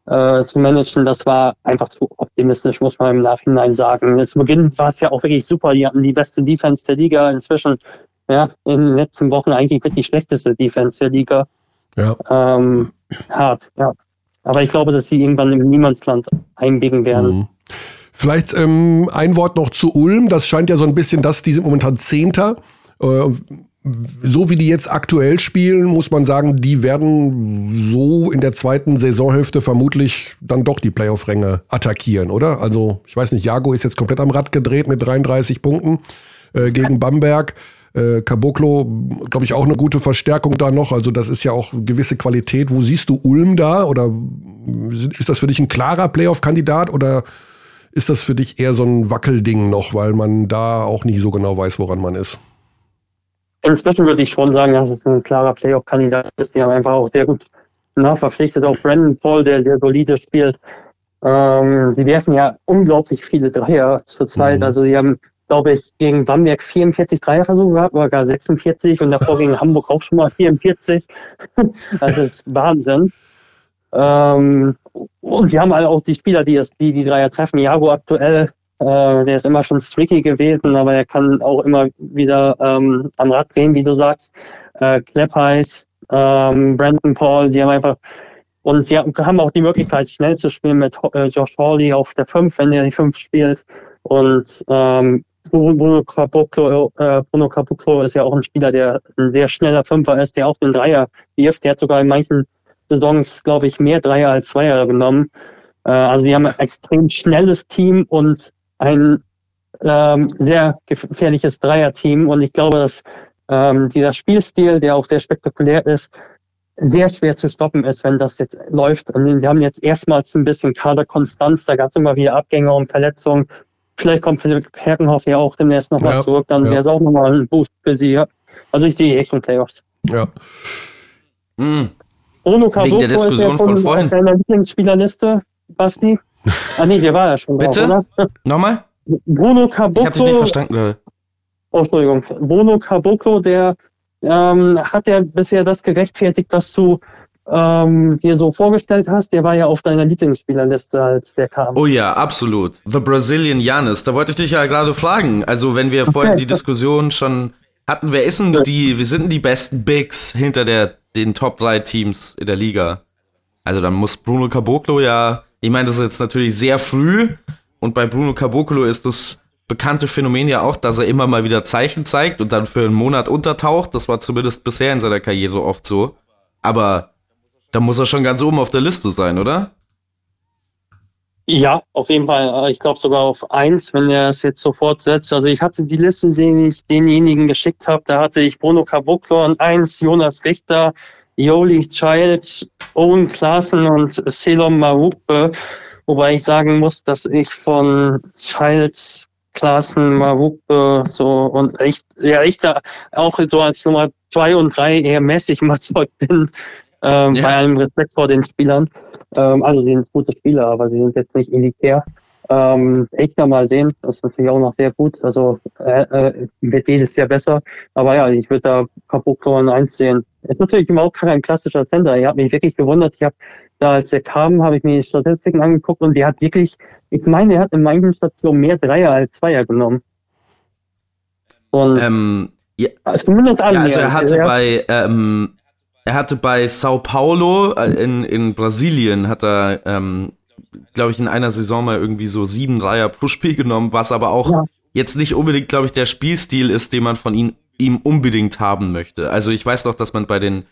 äh, zu managen, das war einfach zu optimistisch, muss man im Nachhinein sagen. Zu Beginn war es ja auch wirklich super. Die hatten die beste Defense der Liga. Inzwischen, ja, in den letzten Wochen eigentlich mit die schlechteste Defense der Liga. Ja. Ähm, hart, ja. Aber ich glaube, dass sie irgendwann im Niemandsland einbiegen werden. Mhm. Vielleicht ähm, ein Wort noch zu Ulm. Das scheint ja so ein bisschen, dass die sind momentan Zehnter. Äh, so wie die jetzt aktuell spielen, muss man sagen, die werden so in der zweiten Saisonhälfte vermutlich dann doch die Playoff-Ränge attackieren, oder? Also, ich weiß nicht, Jago ist jetzt komplett am Rad gedreht mit 33 Punkten äh, gegen Bamberg. Äh, Caboclo, glaube ich, auch eine gute Verstärkung da noch. Also, das ist ja auch gewisse Qualität. Wo siehst du Ulm da? Oder ist das für dich ein klarer Playoff-Kandidat oder ist das für dich eher so ein Wackelding noch, weil man da auch nicht so genau weiß, woran man ist? Inzwischen würde ich schon sagen, dass es ein klarer Playoff-Kandidat ist. Die haben einfach auch sehr gut nachverpflichtet. Auch Brandon Paul, der sehr solide spielt. Ähm, sie werfen ja unglaublich viele Dreier zurzeit. Mhm. Also sie haben, glaube ich, gegen Bamberg 44 Dreierversuche gehabt, oder gar 46 und davor gegen Hamburg auch schon mal 44. also das ist Wahnsinn. Ähm, und sie haben halt auch die Spieler, die, das, die die Dreier treffen. Jago aktuell äh, der ist immer schon streaky gewesen, aber er kann auch immer wieder ähm, am Rad drehen, wie du sagst. Äh, Kleppheiß, ähm, Brandon Paul, die haben einfach und sie haben auch die Möglichkeit, schnell zu spielen mit äh, Josh Hawley auf der 5, wenn er die 5 spielt. Und ähm, Bruno Caboclo, äh, Bruno Caboclo ist ja auch ein Spieler, der ein sehr schneller Fünfer ist, der auch den Dreier wirft. Der hat sogar in manchen Saisons, glaube ich, mehr Dreier als Zweier genommen. Äh, also sie haben ein extrem schnelles Team und ein ähm, sehr gefährliches Dreierteam und ich glaube, dass ähm, dieser Spielstil, der auch sehr spektakulär ist, sehr schwer zu stoppen ist, wenn das jetzt läuft. Und sie haben jetzt erstmals ein bisschen Kaderkonstanz, da gab es immer wieder Abgänge und Verletzungen. Vielleicht kommt Philipp Herkenhoff ja auch demnächst nochmal ja, zurück, dann ja. wäre es auch nochmal ein Boost für sie. Ja. Also ich sehe echt in Playoffs. Ja. Mhm. Bruno Wegen der Diskussion von, von vorhin. Deiner Lieblingsspielerliste, Basti? Ah nee, der war ja schon Bitte? Drauf? Nochmal? Bruno Caboclo. Ich hab dich nicht verstanden gerade. Oh, Entschuldigung. Bruno Caboclo, der ähm, hat ja bisher das gerechtfertigt, was du ähm, dir so vorgestellt hast. Der war ja auf deiner Lieblingsspielerliste, als der kam. Oh ja, absolut. The Brazilian Janis. Da wollte ich dich ja gerade fragen. Also, wenn wir vorhin die Diskussion schon hatten, wer ist denn die, wir sind die besten Bigs hinter der, den Top 3 Teams in der Liga? Also, dann muss Bruno Caboclo ja ich meine, das ist jetzt natürlich sehr früh und bei Bruno Caboclo ist das bekannte Phänomen ja auch, dass er immer mal wieder Zeichen zeigt und dann für einen Monat untertaucht. Das war zumindest bisher in seiner Karriere oft so. Aber da muss er schon ganz oben auf der Liste sein, oder? Ja, auf jeden Fall. Ich glaube sogar auf eins, wenn er es jetzt sofort setzt. Also ich hatte die Liste, die ich denjenigen geschickt habe, da hatte ich Bruno Caboclo an eins, Jonas Richter, Yoli Childs, Owen Klaassen und Selom Marupe. Wobei ich sagen muss, dass ich von Childs, Klaassen, Marupe so und echt, ja, ich da auch so als Nummer zwei und drei eher mäßig überzeugt bin. Ähm, ja. Bei allem Respekt vor den Spielern. Ähm, also, sie sind gute Spieler, aber sie sind jetzt nicht elitär. Ähm, Echter mal sehen, das ist natürlich auch noch sehr gut. Also äh, äh, wird jedes Jahr besser. Aber ja, ich würde da Caboclo an 1 sehen. Ist natürlich überhaupt kein klassischer Center. Ich habe mich wirklich gewundert. Ich habe da, als er kam, habe ich mir die Statistiken angeguckt und der hat wirklich, ich meine, er hat in manchen Stationen mehr Dreier als Zweier genommen. Und ähm, ja, also zumindest ja, also er hatte er bei ähm, er hatte bei Sao Paulo äh, in, in Brasilien hat er ähm, glaube ich, in einer Saison mal irgendwie so sieben Dreier pro Spiel genommen, was aber auch ja. jetzt nicht unbedingt, glaube ich, der Spielstil ist, den man von ihm, ihm unbedingt haben möchte. Also ich weiß doch, dass man bei den,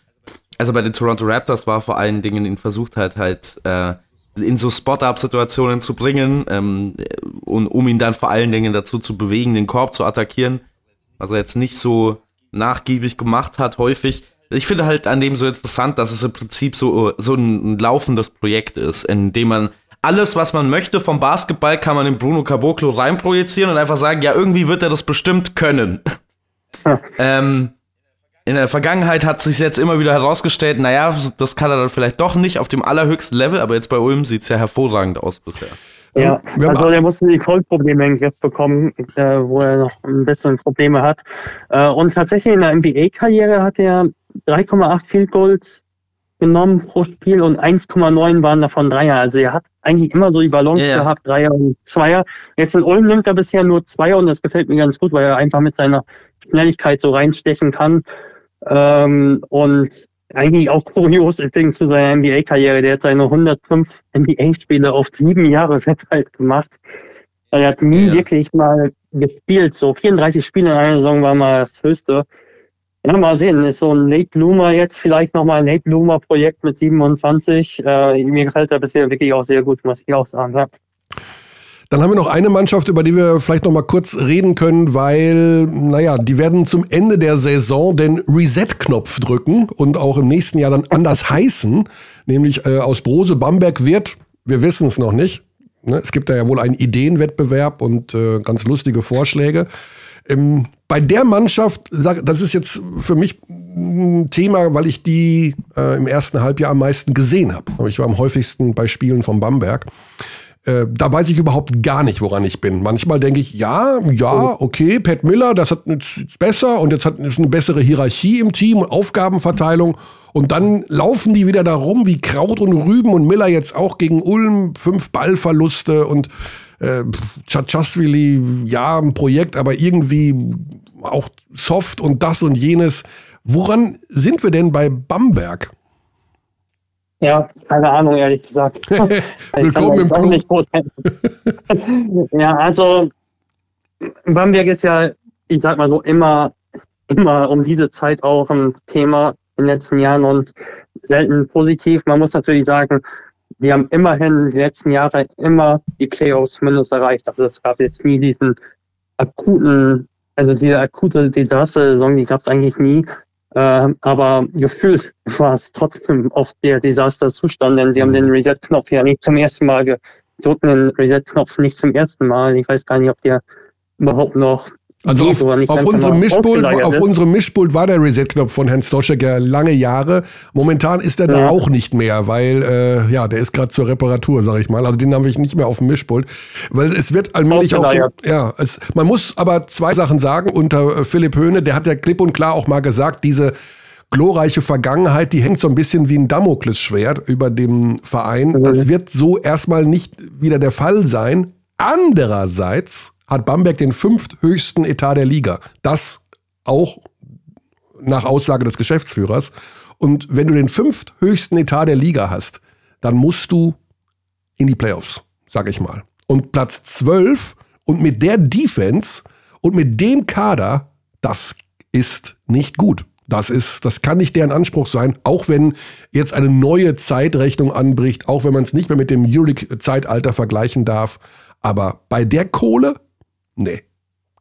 also bei den Toronto Raptors war vor allen Dingen ihn versucht halt halt äh, in so Spot-Up-Situationen zu bringen ähm, und um ihn dann vor allen Dingen dazu zu bewegen, den Korb zu attackieren, was er jetzt nicht so nachgiebig gemacht hat, häufig. Ich finde halt an dem so interessant, dass es im Prinzip so, so ein laufendes Projekt ist, in dem man alles, was man möchte vom Basketball, kann man in Bruno Caboclo reinprojizieren und einfach sagen, ja, irgendwie wird er das bestimmt können. ähm, in der Vergangenheit hat sich jetzt immer wieder herausgestellt, naja, das kann er dann vielleicht doch nicht auf dem allerhöchsten Level, aber jetzt bei Ulm sieht es ja hervorragend aus bisher. Ja, also der muss die Vollprobleme Griff bekommen, äh, wo er noch ein bisschen Probleme hat. Äh, und tatsächlich in der NBA-Karriere hat er 3,8 Field Goals genommen pro Spiel und 1,9 waren davon Dreier. Also er hat eigentlich immer so die Balance ja. gehabt, Dreier und Zweier. Jetzt in Ulm nimmt er bisher nur Zweier und das gefällt mir ganz gut, weil er einfach mit seiner Schnelligkeit so reinstechen kann. Ähm, und eigentlich auch kurios Ding zu seiner NBA-Karriere. Der hat seine 105 NBA-Spiele auf sieben Jahre verteilt gemacht. Er hat nie ja. wirklich mal gespielt. So 34 Spiele in einer Saison war mal das höchste. Ja, mal sehen. Ist so ein Late Bloomer jetzt vielleicht nochmal ein Late Bloomer Projekt mit 27. Äh, mir gefällt er bisher wirklich auch sehr gut, muss ich auch sagen. Ja. Dann haben wir noch eine Mannschaft, über die wir vielleicht noch mal kurz reden können, weil, naja, die werden zum Ende der Saison den Reset-Knopf drücken und auch im nächsten Jahr dann anders heißen, nämlich äh, aus Brose Bamberg wird, wir wissen es noch nicht, ne? es gibt da ja wohl einen Ideenwettbewerb und äh, ganz lustige Vorschläge. Ähm, bei der Mannschaft, das ist jetzt für mich ein Thema, weil ich die äh, im ersten Halbjahr am meisten gesehen habe. Ich war am häufigsten bei Spielen von Bamberg. Äh, da weiß ich überhaupt gar nicht, woran ich bin. Manchmal denke ich, ja, ja, okay, Pat Miller, das hat jetzt besser und jetzt hat es eine bessere Hierarchie im Team und Aufgabenverteilung. Und dann laufen die wieder da rum wie Kraut und Rüben und Miller jetzt auch gegen Ulm, fünf Ballverluste und äh, ja, ein Projekt, aber irgendwie auch soft und das und jenes. Woran sind wir denn bei Bamberg? Ja, keine Ahnung, ehrlich gesagt. Willkommen im Club. ja, also Bamberg ist ja, ich sag mal so, immer, immer um diese Zeit auch ein Thema in den letzten Jahren und selten positiv. Man muss natürlich sagen, die haben immerhin die letzten Jahre immer die Playoffs zumindest erreicht. Also es gab jetzt nie diesen akuten, also diese akute Desaster-Saison, die gab es eigentlich nie. Äh, aber gefühlt war es trotzdem oft der Desasterzustand, denn sie haben den. Reset-Knopf ja nicht zum ersten Mal gedrückt, den Reset-Knopf nicht zum ersten Mal. Ich weiß gar nicht, ob der überhaupt noch also auf, auf, unserem Mischpult, auf unserem Mischpult war der Reset-Knopf von Herrn Stoschek ja lange Jahre. Momentan ist er ja. da auch nicht mehr, weil äh, ja, der ist gerade zur Reparatur, sag ich mal. Also den habe ich nicht mehr auf dem Mischpult, weil es wird allmählich auch so, ja, es, man muss aber zwei Sachen sagen unter äh, Philipp Höhne, der hat ja klipp und klar auch mal gesagt, diese glorreiche Vergangenheit, die hängt so ein bisschen wie ein Damoklesschwert über dem Verein. Das wird so erstmal nicht wieder der Fall sein. Andererseits hat Bamberg den fünfthöchsten Etat der Liga. Das auch nach Aussage des Geschäftsführers. Und wenn du den fünfthöchsten Etat der Liga hast, dann musst du in die Playoffs, sag ich mal. Und Platz 12 und mit der Defense und mit dem Kader, das ist nicht gut. Das ist, das kann nicht deren Anspruch sein, auch wenn jetzt eine neue Zeitrechnung anbricht, auch wenn man es nicht mehr mit dem Euroleague-Zeitalter vergleichen darf. Aber bei der Kohle nee,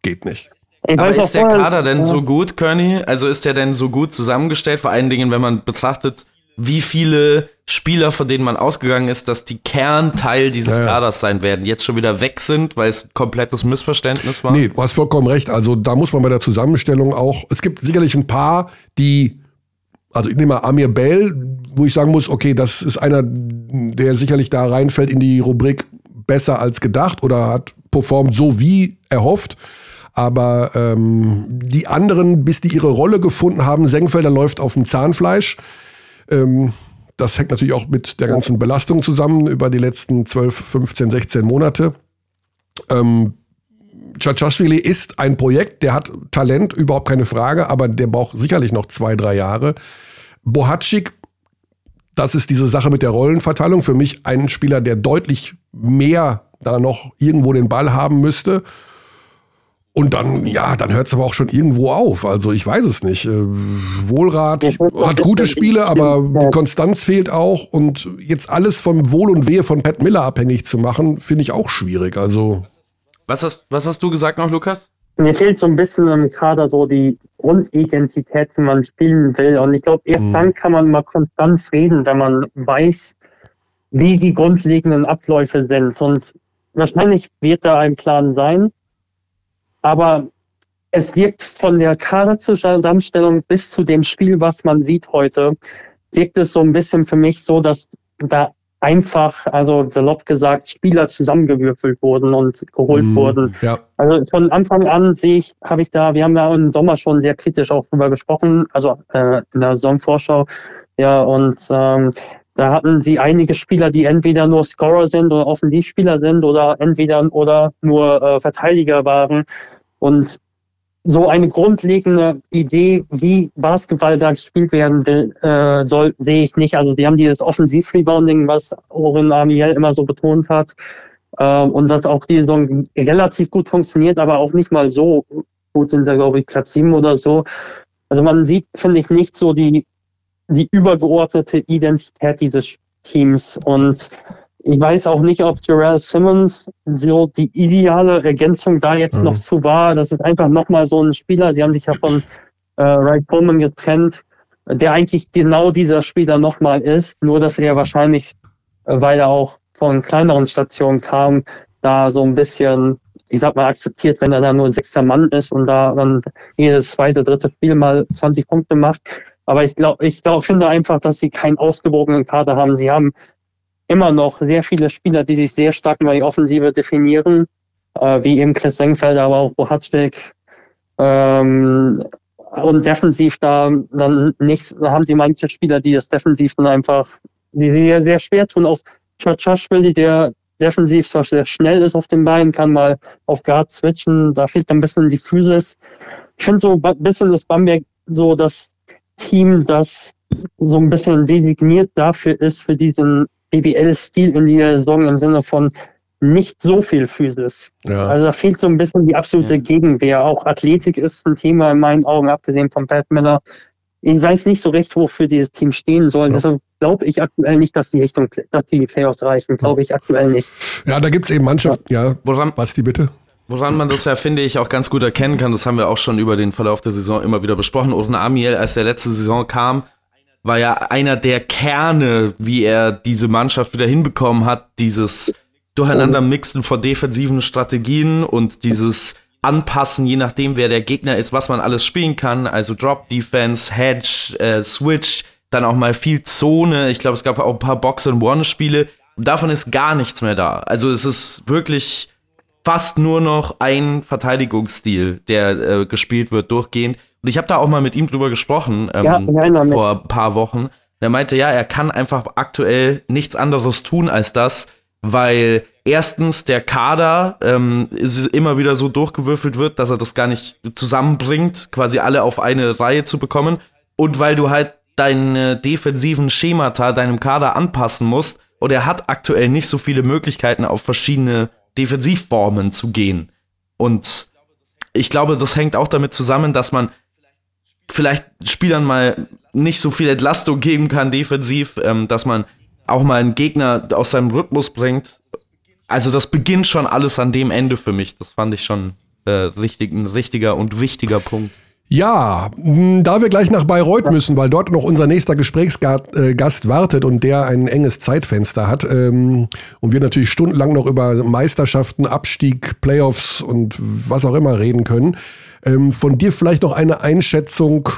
geht nicht. Aber ist der Kader denn so gut, Kearney? Also ist der denn so gut zusammengestellt? Vor allen Dingen, wenn man betrachtet, wie viele Spieler, von denen man ausgegangen ist, dass die Kernteil dieses ja, ja. Kaders sein werden, jetzt schon wieder weg sind, weil es ein komplettes Missverständnis war? Nee, du hast vollkommen recht. Also da muss man bei der Zusammenstellung auch, es gibt sicherlich ein paar, die, also ich nehme mal Amir Bell, wo ich sagen muss, okay, das ist einer, der sicherlich da reinfällt in die Rubrik besser als gedacht oder hat performt so wie erhofft. Aber ähm, die anderen, bis die ihre Rolle gefunden haben, Senkfelder läuft auf dem Zahnfleisch. Ähm, das hängt natürlich auch mit der ganzen Belastung zusammen über die letzten 12, 15, 16 Monate. Ähm, Chachashvili ist ein Projekt, der hat Talent, überhaupt keine Frage, aber der braucht sicherlich noch zwei, drei Jahre. Bohatschik, das ist diese Sache mit der Rollenverteilung. Für mich ein Spieler, der deutlich mehr da noch irgendwo den Ball haben müsste. Und dann, ja, dann hört es aber auch schon irgendwo auf. Also ich weiß es nicht. Äh, Wohlrat hat gute Spiele, aber die Konstanz fehlt auch. Und jetzt alles vom Wohl und Wehe von Pat Miller abhängig zu machen, finde ich auch schwierig. Also. Was hast, was hast du gesagt noch, Lukas? Mir fehlt so ein bisschen im Kader so die Grundidentität, wie man spielen will. Und ich glaube, erst mhm. dann kann man mal Konstanz reden, wenn man weiß, wie die grundlegenden Abläufe sind. Und Wahrscheinlich wird da ein Plan sein, aber es wirkt von der Kaderzusammenstellung bis zu dem Spiel, was man sieht heute, wirkt es so ein bisschen für mich so, dass da einfach, also salopp gesagt, Spieler zusammengewürfelt wurden und geholt mm, wurden. Ja. Also von Anfang an sehe ich, habe ich da, wir haben ja im Sommer schon sehr kritisch auch drüber gesprochen, also äh, in der Saisonvorschau, ja, und ähm, da hatten sie einige Spieler, die entweder nur Scorer sind oder Offensivspieler sind oder entweder oder nur äh, Verteidiger waren. Und so eine grundlegende Idee, wie Basketball da gespielt werden will, äh, soll, sehe ich nicht. Also die haben dieses Offensiv-Rebounding, was Oren Amiel immer so betont hat, äh, und was auch die Saison relativ gut funktioniert, aber auch nicht mal so gut sind da, glaube ich, Platz 7 oder so. Also man sieht, finde ich, nicht so die, die übergeordnete Identität dieses Teams und ich weiß auch nicht, ob Jarrell Simmons so die ideale Ergänzung da jetzt mhm. noch zu war. Das ist einfach nochmal so ein Spieler. Sie haben sich ja von äh, Wright Coleman getrennt, der eigentlich genau dieser Spieler nochmal ist. Nur, dass er wahrscheinlich, äh, weil er auch von kleineren Stationen kam, da so ein bisschen, ich sag mal, akzeptiert, wenn er da nur ein sechster Mann ist und da dann jedes zweite, dritte Spiel mal 20 Punkte macht. Aber ich glaube, ich glaube, finde einfach, dass sie keinen ausgewogenen Kader haben. Sie haben immer noch sehr viele Spieler, die sich sehr stark über die Offensive definieren, äh, wie eben Chris Sengfeld, aber auch Bohatzbeck. Ähm, und defensiv da dann nicht, da haben sie manche Spieler, die das defensiv dann einfach, die sehr, sehr schwer tun. Auch Chachashvili, der defensiv zwar sehr schnell ist auf den Beinen, kann mal auf Guard switchen, da fehlt ein bisschen die Physis. Ich finde so ein bisschen das Bamberg so das Team, das so ein bisschen designiert dafür ist, für diesen BBL-Stil in der Saison im Sinne von nicht so viel Physis. Ja. Also da fehlt so ein bisschen die absolute ja. Gegenwehr. Auch Athletik ist ein Thema in meinen Augen, abgesehen von Pat Miller. Ich weiß nicht so recht, wofür dieses Team stehen soll. Ja. Deshalb glaube ich aktuell nicht, dass die Richtung, dass die Playoffs reichen. Glaube ich aktuell nicht. Ja, da gibt es eben Mannschaften. Ja, woran, Basti, bitte. Woran man das ja, finde ich, auch ganz gut erkennen kann, das haben wir auch schon über den Verlauf der Saison immer wieder besprochen. Oren Amiel, als der letzte Saison kam, war ja einer der Kerne, wie er diese Mannschaft wieder hinbekommen hat, dieses Durcheinander mixen von defensiven Strategien und dieses Anpassen, je nachdem, wer der Gegner ist, was man alles spielen kann. Also Drop Defense, Hedge, äh, Switch, dann auch mal viel Zone. Ich glaube, es gab auch ein paar Box-and-One-Spiele. Davon ist gar nichts mehr da. Also es ist wirklich fast nur noch ein Verteidigungsstil, der äh, gespielt wird durchgehend. Und ich habe da auch mal mit ihm drüber gesprochen ähm, ja, vor ein paar Wochen. Er meinte, ja, er kann einfach aktuell nichts anderes tun als das, weil erstens der Kader ähm, immer wieder so durchgewürfelt wird, dass er das gar nicht zusammenbringt, quasi alle auf eine Reihe zu bekommen. Und weil du halt deine defensiven Schemata deinem Kader anpassen musst. Und er hat aktuell nicht so viele Möglichkeiten, auf verschiedene Defensivformen zu gehen. Und ich glaube, das hängt auch damit zusammen, dass man vielleicht Spielern mal nicht so viel Entlastung geben kann defensiv, ähm, dass man auch mal einen Gegner aus seinem Rhythmus bringt. Also das beginnt schon alles an dem Ende für mich. Das fand ich schon äh, richtig, ein richtiger und wichtiger Punkt. Ja, da wir gleich nach Bayreuth müssen, weil dort noch unser nächster Gesprächsgast äh, wartet und der ein enges Zeitfenster hat ähm, und wir natürlich stundenlang noch über Meisterschaften, Abstieg, Playoffs und was auch immer reden können, ähm, von dir vielleicht noch eine Einschätzung,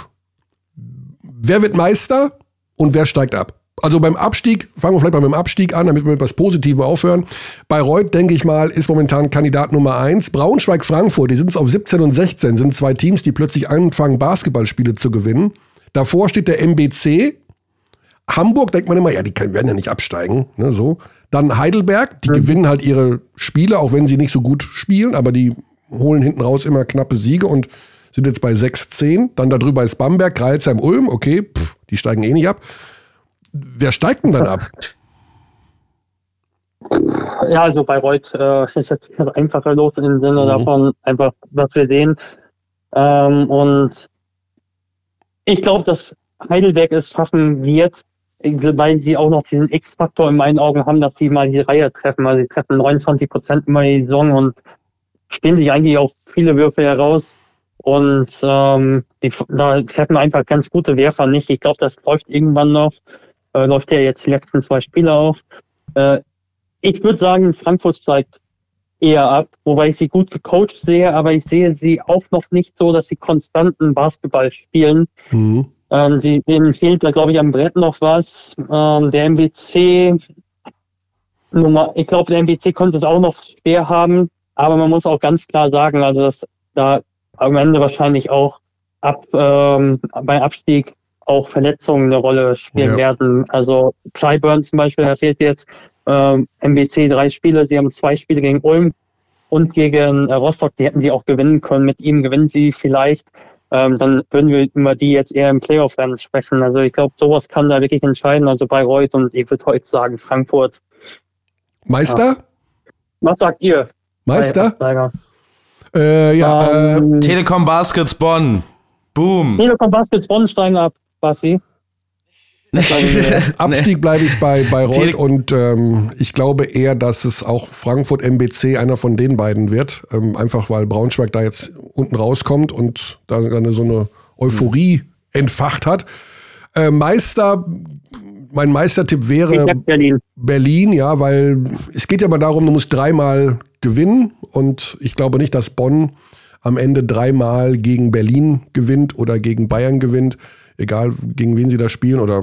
wer wird Meister und wer steigt ab? Also beim Abstieg, fangen wir vielleicht mal mit dem Abstieg an, damit wir mit etwas Positivem aufhören. Bayreuth, denke ich mal, ist momentan Kandidat Nummer eins. Braunschweig, Frankfurt, die sind es auf 17 und 16, sind zwei Teams, die plötzlich anfangen, Basketballspiele zu gewinnen. Davor steht der MBC. Hamburg denkt man immer, ja, die werden ja nicht absteigen. Ne, so. Dann Heidelberg, die mhm. gewinnen halt ihre Spiele, auch wenn sie nicht so gut spielen, aber die holen hinten raus immer knappe Siege und sind jetzt bei 6-10. Dann darüber ist Bamberg, Kreilsheim, Ulm, okay, pff, die steigen eh nicht ab. Wer steigt denn dann ab? Ja, also Bayreuth äh, ist jetzt einfacher los im Sinne mhm. davon, einfach, was wir sehen. Ähm, und ich glaube, dass Heidelberg es schaffen wird, weil sie auch noch diesen X-Faktor in meinen Augen haben, dass sie mal die Reihe treffen. Also sie treffen 29 Prozent immer die Saison und spielen sich eigentlich auch viele Würfe heraus. Und ähm, die, da treffen einfach ganz gute Werfer nicht. Ich glaube, das läuft irgendwann noch äh, läuft ja jetzt die letzten zwei Spiele auf. Äh, ich würde sagen, Frankfurt steigt eher ab, wobei ich sie gut gecoacht sehe, aber ich sehe sie auch noch nicht so, dass sie konstanten Basketball spielen. Mhm. Ähm, sie, denen fehlt da, glaube ich, am Brett noch was. Ähm, der MBC Nummer, ich glaube, der MBC konnte es auch noch schwer haben, aber man muss auch ganz klar sagen, also dass da am Ende wahrscheinlich auch ab ähm, beim Abstieg auch Verletzungen eine Rolle spielen Ja. werden. Also Clyburn zum Beispiel, da fehlt jetzt ähm, MBC drei Spiele, sie haben zwei Spiele gegen Ulm und gegen äh, Rostock, die hätten sie auch gewinnen können. Mit ihm gewinnen sie vielleicht. Ähm, dann würden wir über die jetzt eher im Playoff-Rennen sprechen. Also ich glaube, sowas kann da wirklich entscheiden. Also Bayreuth und ich würde heute sagen Frankfurt. Meister? Was sagt ihr? Meister? Äh, ja, äh, Ähm, Telekom Baskets Bonn. Boom. Telekom Baskets Bonn steigen ab, Basti. Abstieg bleibe ich bei, bei Reut Tele- und ähm, ich glaube eher, dass es auch Frankfurt MBC einer von den beiden wird. Ähm, einfach weil Braunschweig da jetzt unten rauskommt und da eine, so eine Euphorie entfacht hat. Äh, Meister, mein Meistertipp wäre Berlin. Berlin, ja, weil es geht ja mal darum, du musst dreimal gewinnen und ich glaube nicht, dass Bonn am Ende dreimal gegen Berlin gewinnt oder gegen Bayern gewinnt, egal gegen wen sie da spielen oder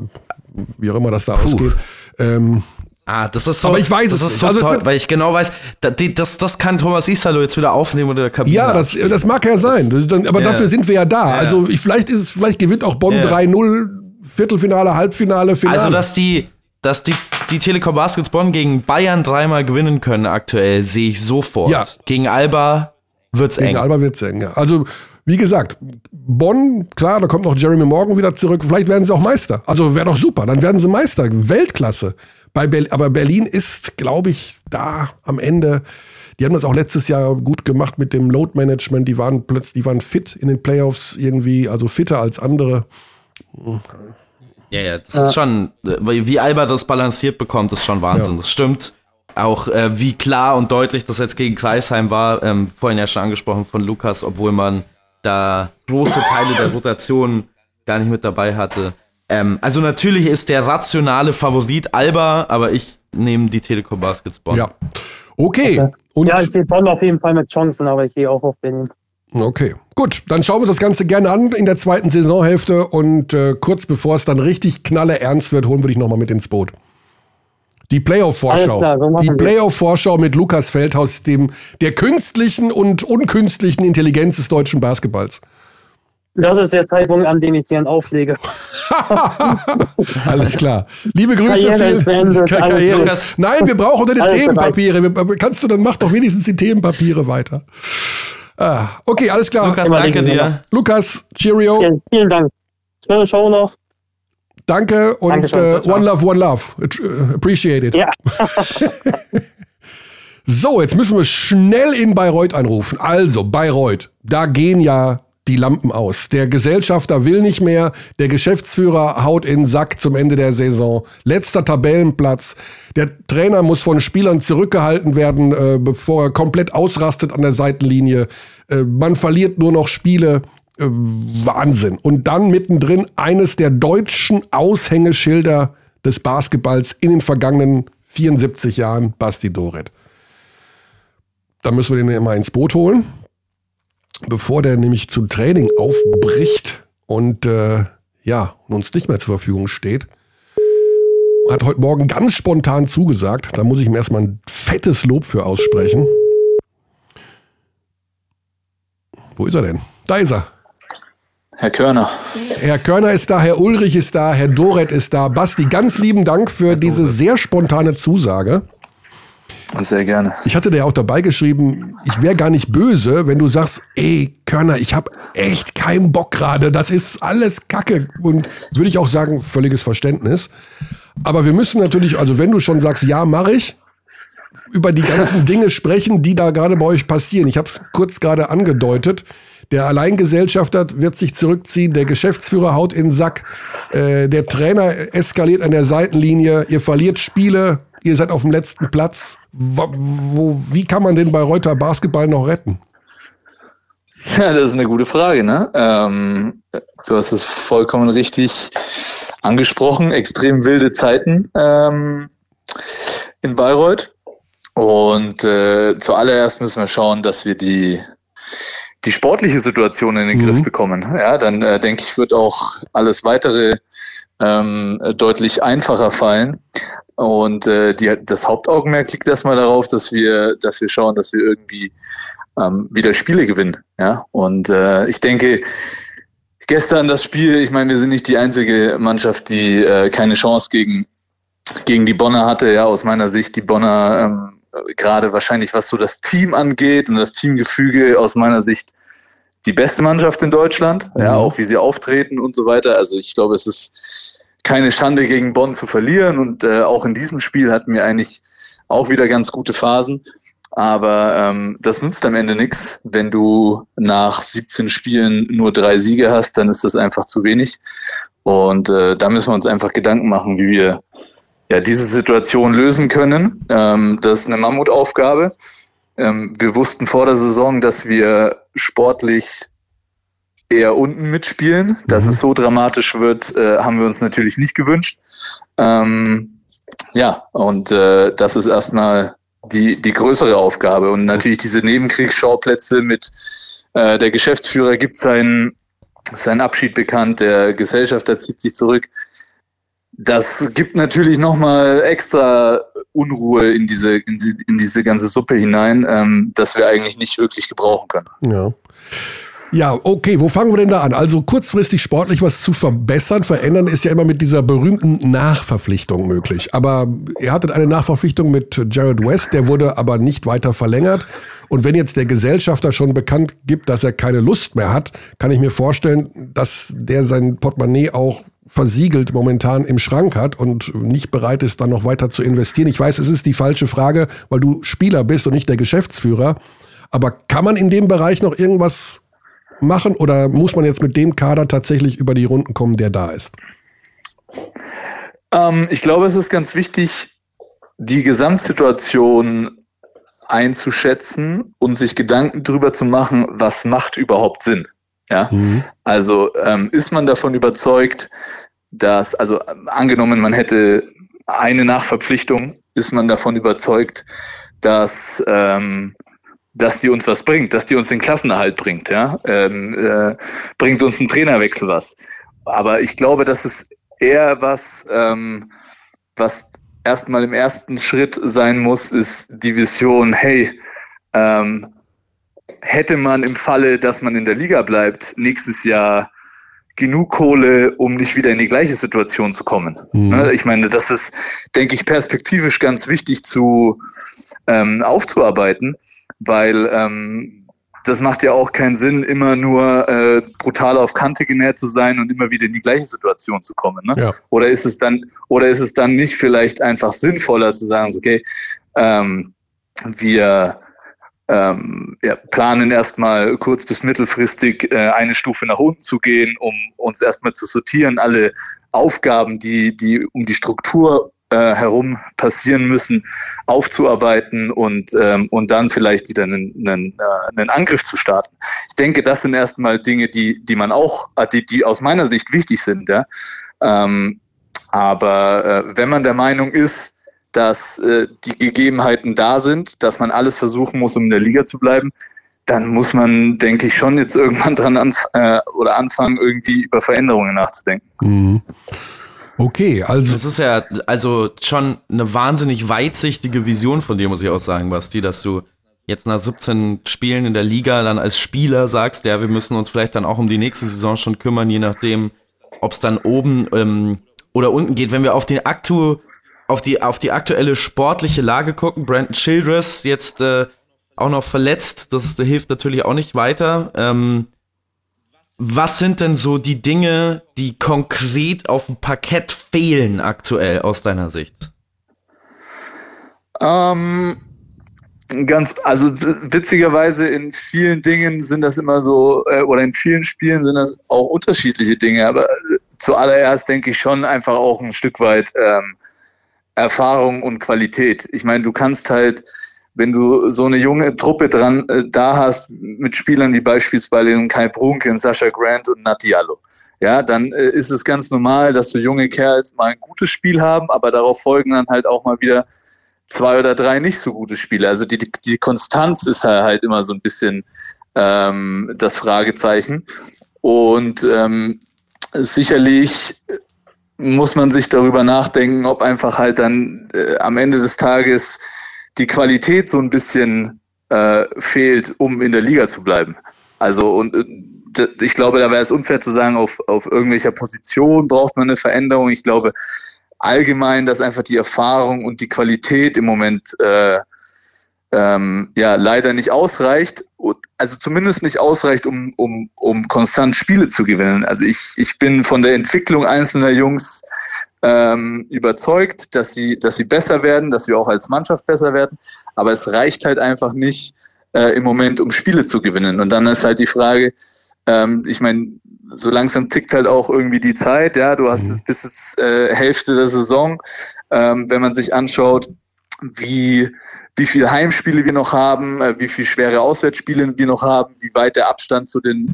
wie auch immer das da ausgeht. Ähm, Ah, das ist so. Aber ich weiß das es ist so Also toll, weil ich genau weiß, da, die, das, das kann Thomas Isalo jetzt wieder aufnehmen oder der Kabine. ja, das, das mag ja sein, das, dann, aber Ja. dafür sind wir ja da. Also ich, vielleicht ist es, vielleicht gewinnt auch Bonn Ja. 3-0, Viertelfinale, Halbfinale, Finale. Also, dass die, dass die, die Telekom Baskets Bonn gegen Bayern dreimal gewinnen können aktuell, sehe ich sofort. Ja. Gegen Alba wird's Gegen eng. Alba wird's eng, ja. Also, wie gesagt, Bonn, klar, da kommt noch Jeremy Morgan wieder zurück. Vielleicht werden sie auch Meister. Also wäre doch super. Dann werden sie Meister. Weltklasse. Bei Ber aber Berlin ist, glaube ich, da am Ende. Die haben das auch letztes Jahr gut gemacht mit dem Load Management. Die waren plötzlich, die waren fit in den Playoffs irgendwie, also fitter als andere. Ja, ja, das ist schon, äh, wie Alba das balanciert bekommt, ist schon Wahnsinn. Ja. Das stimmt. Auch äh, wie klar und deutlich das jetzt gegen Kreisheim war, ähm, vorhin ja schon angesprochen von Lukas, obwohl man da große Teile der Rotation gar nicht mit dabei hatte. Ähm, also natürlich ist der rationale Favorit Alba, aber ich nehme die Telekom Baskets Bonn. Ja. Okay. Und Ja, ich sehe Bonn auf jeden Fall mit Chancen, aber ich gehe auch auf Berlin. Okay, gut. Dann schauen wir uns das Ganze gerne an in der zweiten Saisonhälfte und äh, kurz bevor es dann richtig knalle ernst wird, holen wir dich nochmal mit ins Boot. Die Playoff-Vorschau. So Die. Playoff-Vorschau mit Lukas Feldhaus, dem der künstlichen und unkünstlichen Intelligenz des deutschen Basketballs. Das ist der Zeitpunkt, an dem ich gern auflege. Alles klar. Liebe Grüße. Karriere beendet, Ka- alles Karriere Nein, wir brauchen deine Alles Themenpapiere. Wir- Kannst du dann mach doch wenigstens die Themenpapiere weiter. Ah, okay, alles klar. Lukas, danke dir. Lukas, Cheerio. Vielen, vielen Dank. Schöne Show noch. Danke und Dankeschön. äh, one love, one love. Äh, Appreciate it. Ja. So, jetzt müssen wir schnell in Bayreuth anrufen. Also, Bayreuth, da gehen ja die Lampen aus. Der Gesellschafter will nicht mehr, der Geschäftsführer haut in den Sack zum Ende der Saison. Letzter Tabellenplatz. Der Trainer muss von Spielern zurückgehalten werden, äh, bevor er komplett ausrastet an der Seitenlinie. Äh, man verliert nur noch Spiele. Äh, Wahnsinn. Und dann mittendrin eines der deutschen Aushängeschilder des Basketballs in den vergangenen 74 Jahren, Basti Doret. Da müssen wir den mal ins Boot holen, bevor der nämlich zum Training aufbricht und äh, ja, uns nicht mehr zur Verfügung steht. Hat heute Morgen ganz spontan zugesagt. Da muss ich ihm erstmal ein fettes Lob für aussprechen. Wo ist er denn? Da ist er. Herr Körner. Herr Körner ist da, Herr Ulrich ist da, Herr Doret ist da. Basti, ganz lieben Dank für diese sehr spontane Zusage. Sehr gerne. Ich hatte dir auch dabei geschrieben, ich wäre gar nicht böse, wenn du sagst, ey, Körner, ich habe echt keinen Bock gerade, das ist alles Kacke. Und würde ich auch sagen, völliges Verständnis. Aber wir müssen natürlich, also wenn du schon sagst, ja, mache ich, über die ganzen Dinge sprechen, die da gerade bei euch passieren. Ich habe es kurz gerade angedeutet. Der Alleingesellschafter wird sich zurückziehen, der Geschäftsführer haut in den Sack, äh, der Trainer eskaliert an der Seitenlinie, ihr verliert Spiele, ihr seid auf dem letzten Platz. Wo, wo, wie kann man den Bayreuther Basketball noch retten? Ja, das ist eine gute Frage, ne? Ähm, du hast es vollkommen richtig angesprochen. Extrem wilde Zeiten ähm, in Bayreuth. Und äh, zuallererst müssen wir schauen, dass wir die, die sportliche Situation in den Mhm. Griff bekommen. Ja, dann äh, denke ich, wird auch alles weitere ähm, deutlich einfacher fallen. Und äh, die, das Hauptaugenmerk liegt erstmal darauf, dass wir, dass wir schauen, dass wir irgendwie ähm, wieder Spiele gewinnen. Ja? Und äh, ich denke, gestern das Spiel, ich meine, wir sind nicht die einzige Mannschaft, die äh, keine Chance gegen, gegen die Bonner hatte. Ja, aus meiner Sicht, die Bonner ähm, gerade wahrscheinlich, was so das Team angeht und das Teamgefüge, aus meiner Sicht die beste Mannschaft in Deutschland. Mhm. Ja, auch wie sie auftreten und so weiter. Also ich glaube, es ist keine Schande gegen Bonn zu verlieren und äh, auch in diesem Spiel hatten wir eigentlich auch wieder ganz gute Phasen. Aber ähm, das nutzt am Ende nichts. Wenn du nach 17 Spielen nur drei Siege hast, dann ist das einfach zu wenig. Und äh, da müssen wir uns einfach Gedanken machen, wie wir ja, diese Situation lösen können. Ähm, das ist eine Mammutaufgabe. Ähm, wir wussten vor der Saison, dass wir sportlich eher unten mitspielen. Dass mhm. es so dramatisch wird, äh, haben wir uns natürlich nicht gewünscht. Ähm, ja, und äh, das ist erstmal die, die größere Aufgabe. Und natürlich diese Nebenkriegsschauplätze mit äh, der Geschäftsführer gibt seinen, seinen Abschied bekannt, der Gesellschafter zieht sich zurück. Das gibt natürlich nochmal extra Unruhe in diese, in, in, diese ganze Suppe hinein, ähm, dass wir eigentlich nicht wirklich gebrauchen können. Ja. Ja, okay, wo fangen wir denn da an? Also kurzfristig sportlich was zu verbessern, verändern ist ja immer mit dieser berühmten Nachverpflichtung möglich. Aber ihr hattet eine Nachverpflichtung mit Jared West, der wurde aber nicht weiter verlängert. Und wenn jetzt der Gesellschafter schon bekannt gibt, dass er keine Lust mehr hat, kann ich mir vorstellen, dass der sein Portemonnaie auch versiegelt momentan im Schrank hat und nicht bereit ist, dann noch weiter zu investieren. Ich weiß, es ist die falsche Frage, weil du Spieler bist und nicht der Geschäftsführer. Aber kann man in dem Bereich noch irgendwas machen oder muss man jetzt mit dem Kader tatsächlich über die Runden kommen, der da ist? Ähm, ich glaube, es ist ganz wichtig, die Gesamtsituation einzuschätzen und sich Gedanken darüber zu machen, was macht überhaupt Sinn. Ja, mhm. also ähm, ist man davon überzeugt, dass, also angenommen, man hätte eine Nachverpflichtung, ist man davon überzeugt, dass ähm, dass die uns was bringt, dass die uns den Klassenerhalt bringt, ja, ähm, äh, bringt uns ein Trainerwechsel was. Aber ich glaube, dass es eher was, ähm, was erstmal im ersten Schritt sein muss, ist die Vision, hey, ähm, hätte man im Falle, dass man in der Liga bleibt, nächstes Jahr genug Kohle, um nicht wieder in die gleiche Situation zu kommen. Mhm. Ne, ich meine, das ist, denke ich, perspektivisch ganz wichtig zu ähm, aufzuarbeiten weil ähm, das macht ja auch keinen Sinn, immer nur äh, brutal auf Kante genäht zu sein und immer wieder in die gleiche Situation zu kommen. Ne? Ja. Oder ist es dann, oder ist es dann nicht vielleicht einfach sinnvoller zu sagen, okay, ähm, wir ähm, ja, planen erstmal kurz bis mittelfristig äh, eine Stufe nach unten zu gehen, um uns erstmal zu sortieren, alle Aufgaben, die, die um die Struktur äh, herum passieren müssen, aufzuarbeiten und, ähm, und dann vielleicht wieder einen, einen, äh, einen Angriff zu starten. Ich denke, das sind erstmal Dinge, die, die man auch, äh, die, die aus meiner Sicht wichtig sind. Ja? Ähm, aber äh, wenn man der Meinung ist, dass äh, die Gegebenheiten da sind, dass man alles versuchen muss, um in der Liga zu bleiben, dann muss man, denke ich, schon jetzt irgendwann dran anf äh, oder anfangen, irgendwie über Veränderungen nachzudenken. Mhm. Okay, also. Das ist ja also schon eine wahnsinnig weitsichtige Vision von dir, muss ich auch sagen, Basti, dass du jetzt nach 17 Spielen in der Liga dann als Spieler sagst, ja, wir müssen uns vielleicht dann auch um die nächste Saison schon kümmern, je nachdem, ob es dann oben ähm, oder unten geht. Wenn wir auf den Aktu, auf die, auf die aktuelle sportliche Lage gucken, Brandon Childress jetzt äh, auch noch verletzt, das, hilft natürlich auch nicht weiter. Ähm, was sind denn so die Dinge, die konkret auf dem Parkett fehlen aktuell aus deiner Sicht? Ähm, ganz, also witzigerweise in vielen Dingen sind das immer so, äh, oder in vielen Spielen sind das auch unterschiedliche Dinge, aber zuallererst denke ich schon einfach auch ein Stück weit ähm, Erfahrung und Qualität. Ich meine, du kannst halt wenn du so eine junge Truppe dran äh, da hast mit Spielern wie beispielsweise Kai Brunken, Sascha Grant und Natialo, ja, dann äh, ist es ganz normal, dass so junge Kerls mal ein gutes Spiel haben, aber darauf folgen dann halt auch mal wieder zwei oder drei nicht so gute Spiele. Also die, die, Konstanz ist halt immer so ein bisschen ähm, das Fragezeichen. Und ähm, sicherlich muss man sich darüber nachdenken, ob einfach halt dann äh, am Ende des Tages die Qualität so ein bisschen äh, fehlt, um in der Liga zu bleiben. Also und äh, ich glaube, da wäre es unfair zu sagen, auf, auf irgendwelcher Position braucht man eine Veränderung. Ich glaube allgemein, dass einfach die Erfahrung und die Qualität im Moment äh, ähm, ja leider nicht ausreicht, also zumindest nicht ausreicht, um, um, um konstant Spiele zu gewinnen. Also ich, ich bin von der Entwicklung einzelner Jungs ähm, überzeugt, dass sie, dass sie besser werden, dass wir auch als Mannschaft besser werden, aber es reicht halt einfach nicht äh, im Moment, um Spiele zu gewinnen. Und dann ist halt die Frage, ähm, ich meine, so langsam tickt halt auch irgendwie die Zeit, ja, du hast es bis jetzt äh, Hälfte der Saison, ähm, wenn man sich anschaut, wie wie viele Heimspiele wir noch haben, äh, wie viele schwere Auswärtsspiele wir noch haben, wie weit der Abstand zu den,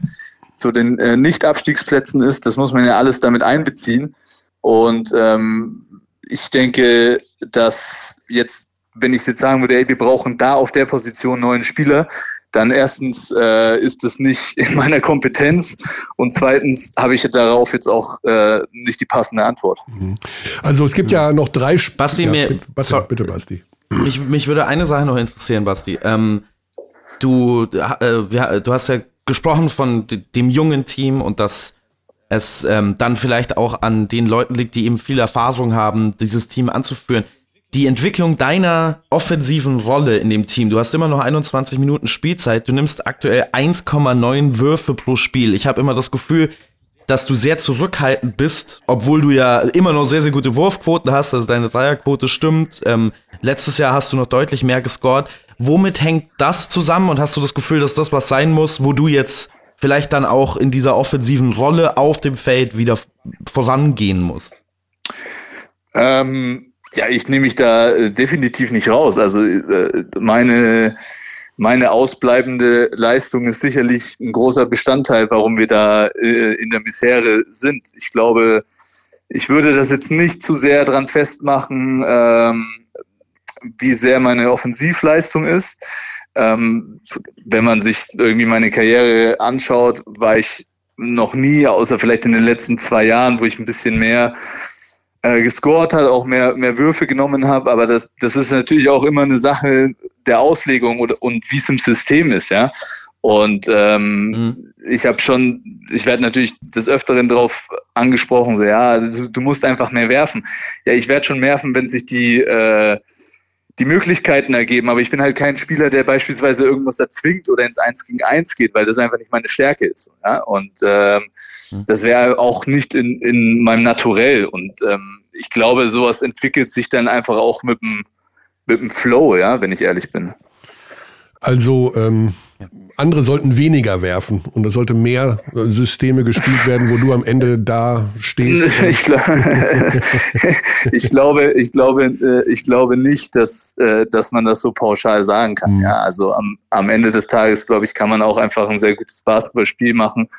zu den äh, Nicht-Abstiegsplätzen ist. Das muss man ja alles damit einbeziehen. Und ähm, ich denke, dass jetzt, wenn ich jetzt sagen würde, ey, wir brauchen da auf der Position neuen Spieler, dann erstens äh, ist es nicht in meiner Kompetenz und zweitens habe ich darauf jetzt auch äh, nicht die passende Antwort. Mhm. Also es gibt ja noch drei Sp Basti, ja, mir, bitte, Basti, bitte Basti. Mich, mich würde eine Sache noch interessieren, Basti. Ähm, du, äh, du hast ja gesprochen von dem jungen Team und dass es ähm, dann vielleicht auch an den Leuten liegt, die eben viel Erfahrung haben, dieses Team anzuführen. Die Entwicklung deiner offensiven Rolle in dem Team, du hast immer noch 21 Minuten Spielzeit, du nimmst aktuell 1,9 Würfe pro Spiel. Ich habe immer das Gefühl, dass du sehr zurückhaltend bist, obwohl du ja immer noch sehr, sehr gute Wurfquoten hast, also deine Dreierquote stimmt. Ähm, letztes Jahr hast du noch deutlich mehr gescored. Womit hängt das zusammen und hast du das Gefühl, dass das was sein muss, wo du jetzt vielleicht dann auch in dieser offensiven Rolle auf dem Feld wieder vorangehen musst? Ähm, ja, ich nehme mich da äh, definitiv nicht raus. Also äh, meine meine ausbleibende Leistung ist sicherlich ein großer Bestandteil, warum wir da äh, in der Misere sind. Ich glaube, ich würde das jetzt nicht zu sehr dran festmachen, ähm, wie sehr meine Offensivleistung ist. Ähm, wenn man sich irgendwie meine Karriere anschaut, war ich noch nie, außer vielleicht in den letzten zwei Jahren, wo ich ein bisschen mehr äh, gescored hat, auch mehr, mehr Würfe genommen habe, aber das, das ist natürlich auch immer eine Sache der Auslegung oder, und wie es im System ist, ja. Und ähm, mhm. ich habe schon, ich werde natürlich des Öfteren darauf angesprochen, so ja, du, du, musst einfach mehr werfen. Ja, ich werde schon werfen, wenn sich die äh, die Möglichkeiten ergeben, aber ich bin halt kein Spieler, der beispielsweise irgendwas erzwingt oder ins Eins gegen Eins geht, weil das einfach nicht meine Stärke ist. Ja? Und ähm, mhm. das wäre auch nicht in, in meinem Naturell. Und ähm, ich glaube, sowas entwickelt sich dann einfach auch mit dem, mit dem Flow, ja, wenn ich ehrlich bin. Also ähm, andere sollten weniger werfen und es sollte mehr äh, Systeme gespielt werden, wo du am Ende da stehst. Ich, glaub, ich glaube, ich glaube, äh, ich glaube nicht, dass, äh, dass man das so pauschal sagen kann. Mhm. Ja, also am, am Ende des Tages, glaube ich, kann man auch einfach ein sehr gutes Basketballspiel machen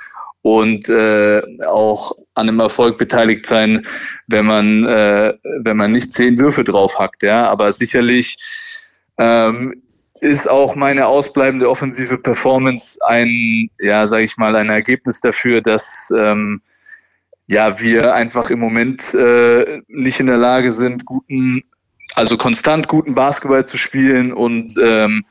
und äh, auch an einem Erfolg beteiligt sein, wenn man äh, wenn man nicht zehn Würfe drauf hackt. Ja, aber sicherlich ähm, ist auch meine ausbleibende offensive Performance ein, ja, sage ich mal, ein Ergebnis dafür, dass ähm, ja wir einfach im Moment äh, nicht in der Lage sind, guten, also konstant guten Basketball zu spielen und ähm,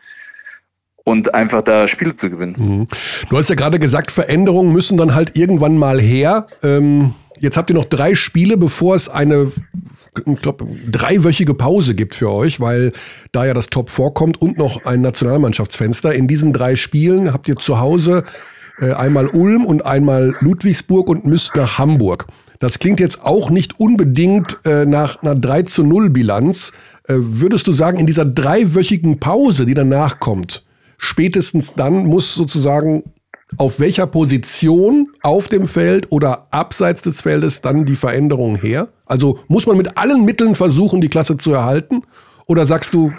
und einfach da Spiele zu gewinnen. Mhm. Du hast ja gerade gesagt, Veränderungen müssen dann halt irgendwann mal her. Ähm, jetzt habt ihr noch drei Spiele, bevor es eine ich glaube, dreiwöchige Pause gibt für euch, weil da ja das Top vorkommt und noch ein Nationalmannschaftsfenster. In diesen drei Spielen habt ihr zu Hause äh, einmal Ulm und einmal Ludwigsburg und müsst nach Hamburg. Das klingt jetzt auch nicht unbedingt äh, nach einer 3 zu 0 Bilanz. Äh, würdest du sagen, in dieser dreiwöchigen Pause, die danach kommt, spätestens dann muss sozusagen auf welcher Position auf dem Feld oder abseits des Feldes dann die Veränderung her? Also muss man mit allen Mitteln versuchen, die Klasse zu erhalten? Oder sagst du,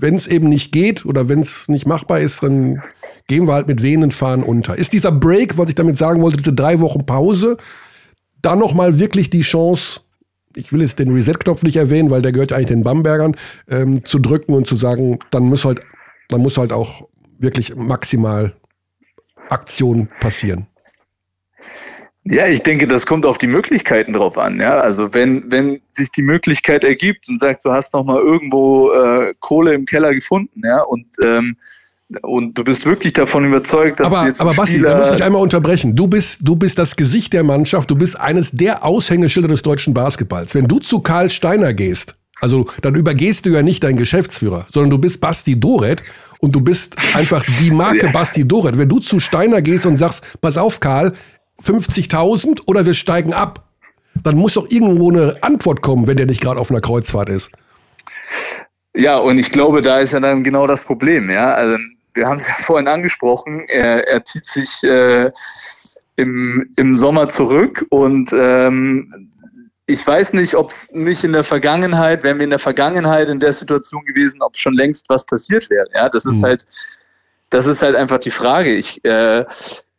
wenn es eben nicht geht oder wenn es nicht machbar ist, dann gehen wir halt mit wehenden Fahnen unter. Ist dieser Break, was ich damit sagen wollte, diese drei Wochen Pause, dann nochmal wirklich die Chance, ich will jetzt den Reset-Knopf nicht erwähnen, weil der gehört eigentlich den Bambergern, ähm, zu drücken und zu sagen, dann muss halt, dann muss halt auch wirklich maximal Aktionen passieren? Ja, ich denke, das kommt auf die Möglichkeiten drauf an. Ja, also wenn wenn sich die Möglichkeit ergibt und sagt, du hast noch mal irgendwo äh, Kohle im Keller gefunden, ja, und ähm, und du bist wirklich davon überzeugt, dass aber, du jetzt aber Basti, da muss ich einmal unterbrechen. Du bist, du bist das Gesicht der Mannschaft, du bist eines der Aushängeschilder des deutschen Basketballs. Wenn du zu Karl Steiner gehst, also dann übergehst du ja nicht deinen Geschäftsführer, sondern du bist Basti Doret und du bist einfach die Marke ja. Basti Doret. Wenn du zu Steiner gehst und sagst, pass auf Karl, 50.000 oder wir steigen ab, dann muss doch irgendwo eine Antwort kommen, wenn der nicht gerade auf einer Kreuzfahrt ist. Ja, und ich glaube, da ist ja dann genau das Problem, ja. Also wir haben es ja vorhin angesprochen, er, er zieht sich äh, im, im Sommer zurück und ähm, ich weiß nicht, ob es nicht in der Vergangenheit, wären wir in der Vergangenheit in der Situation gewesen, ob schon längst was passiert wäre. Ja, das ist mhm. halt, das ist halt einfach die Frage. Ich äh,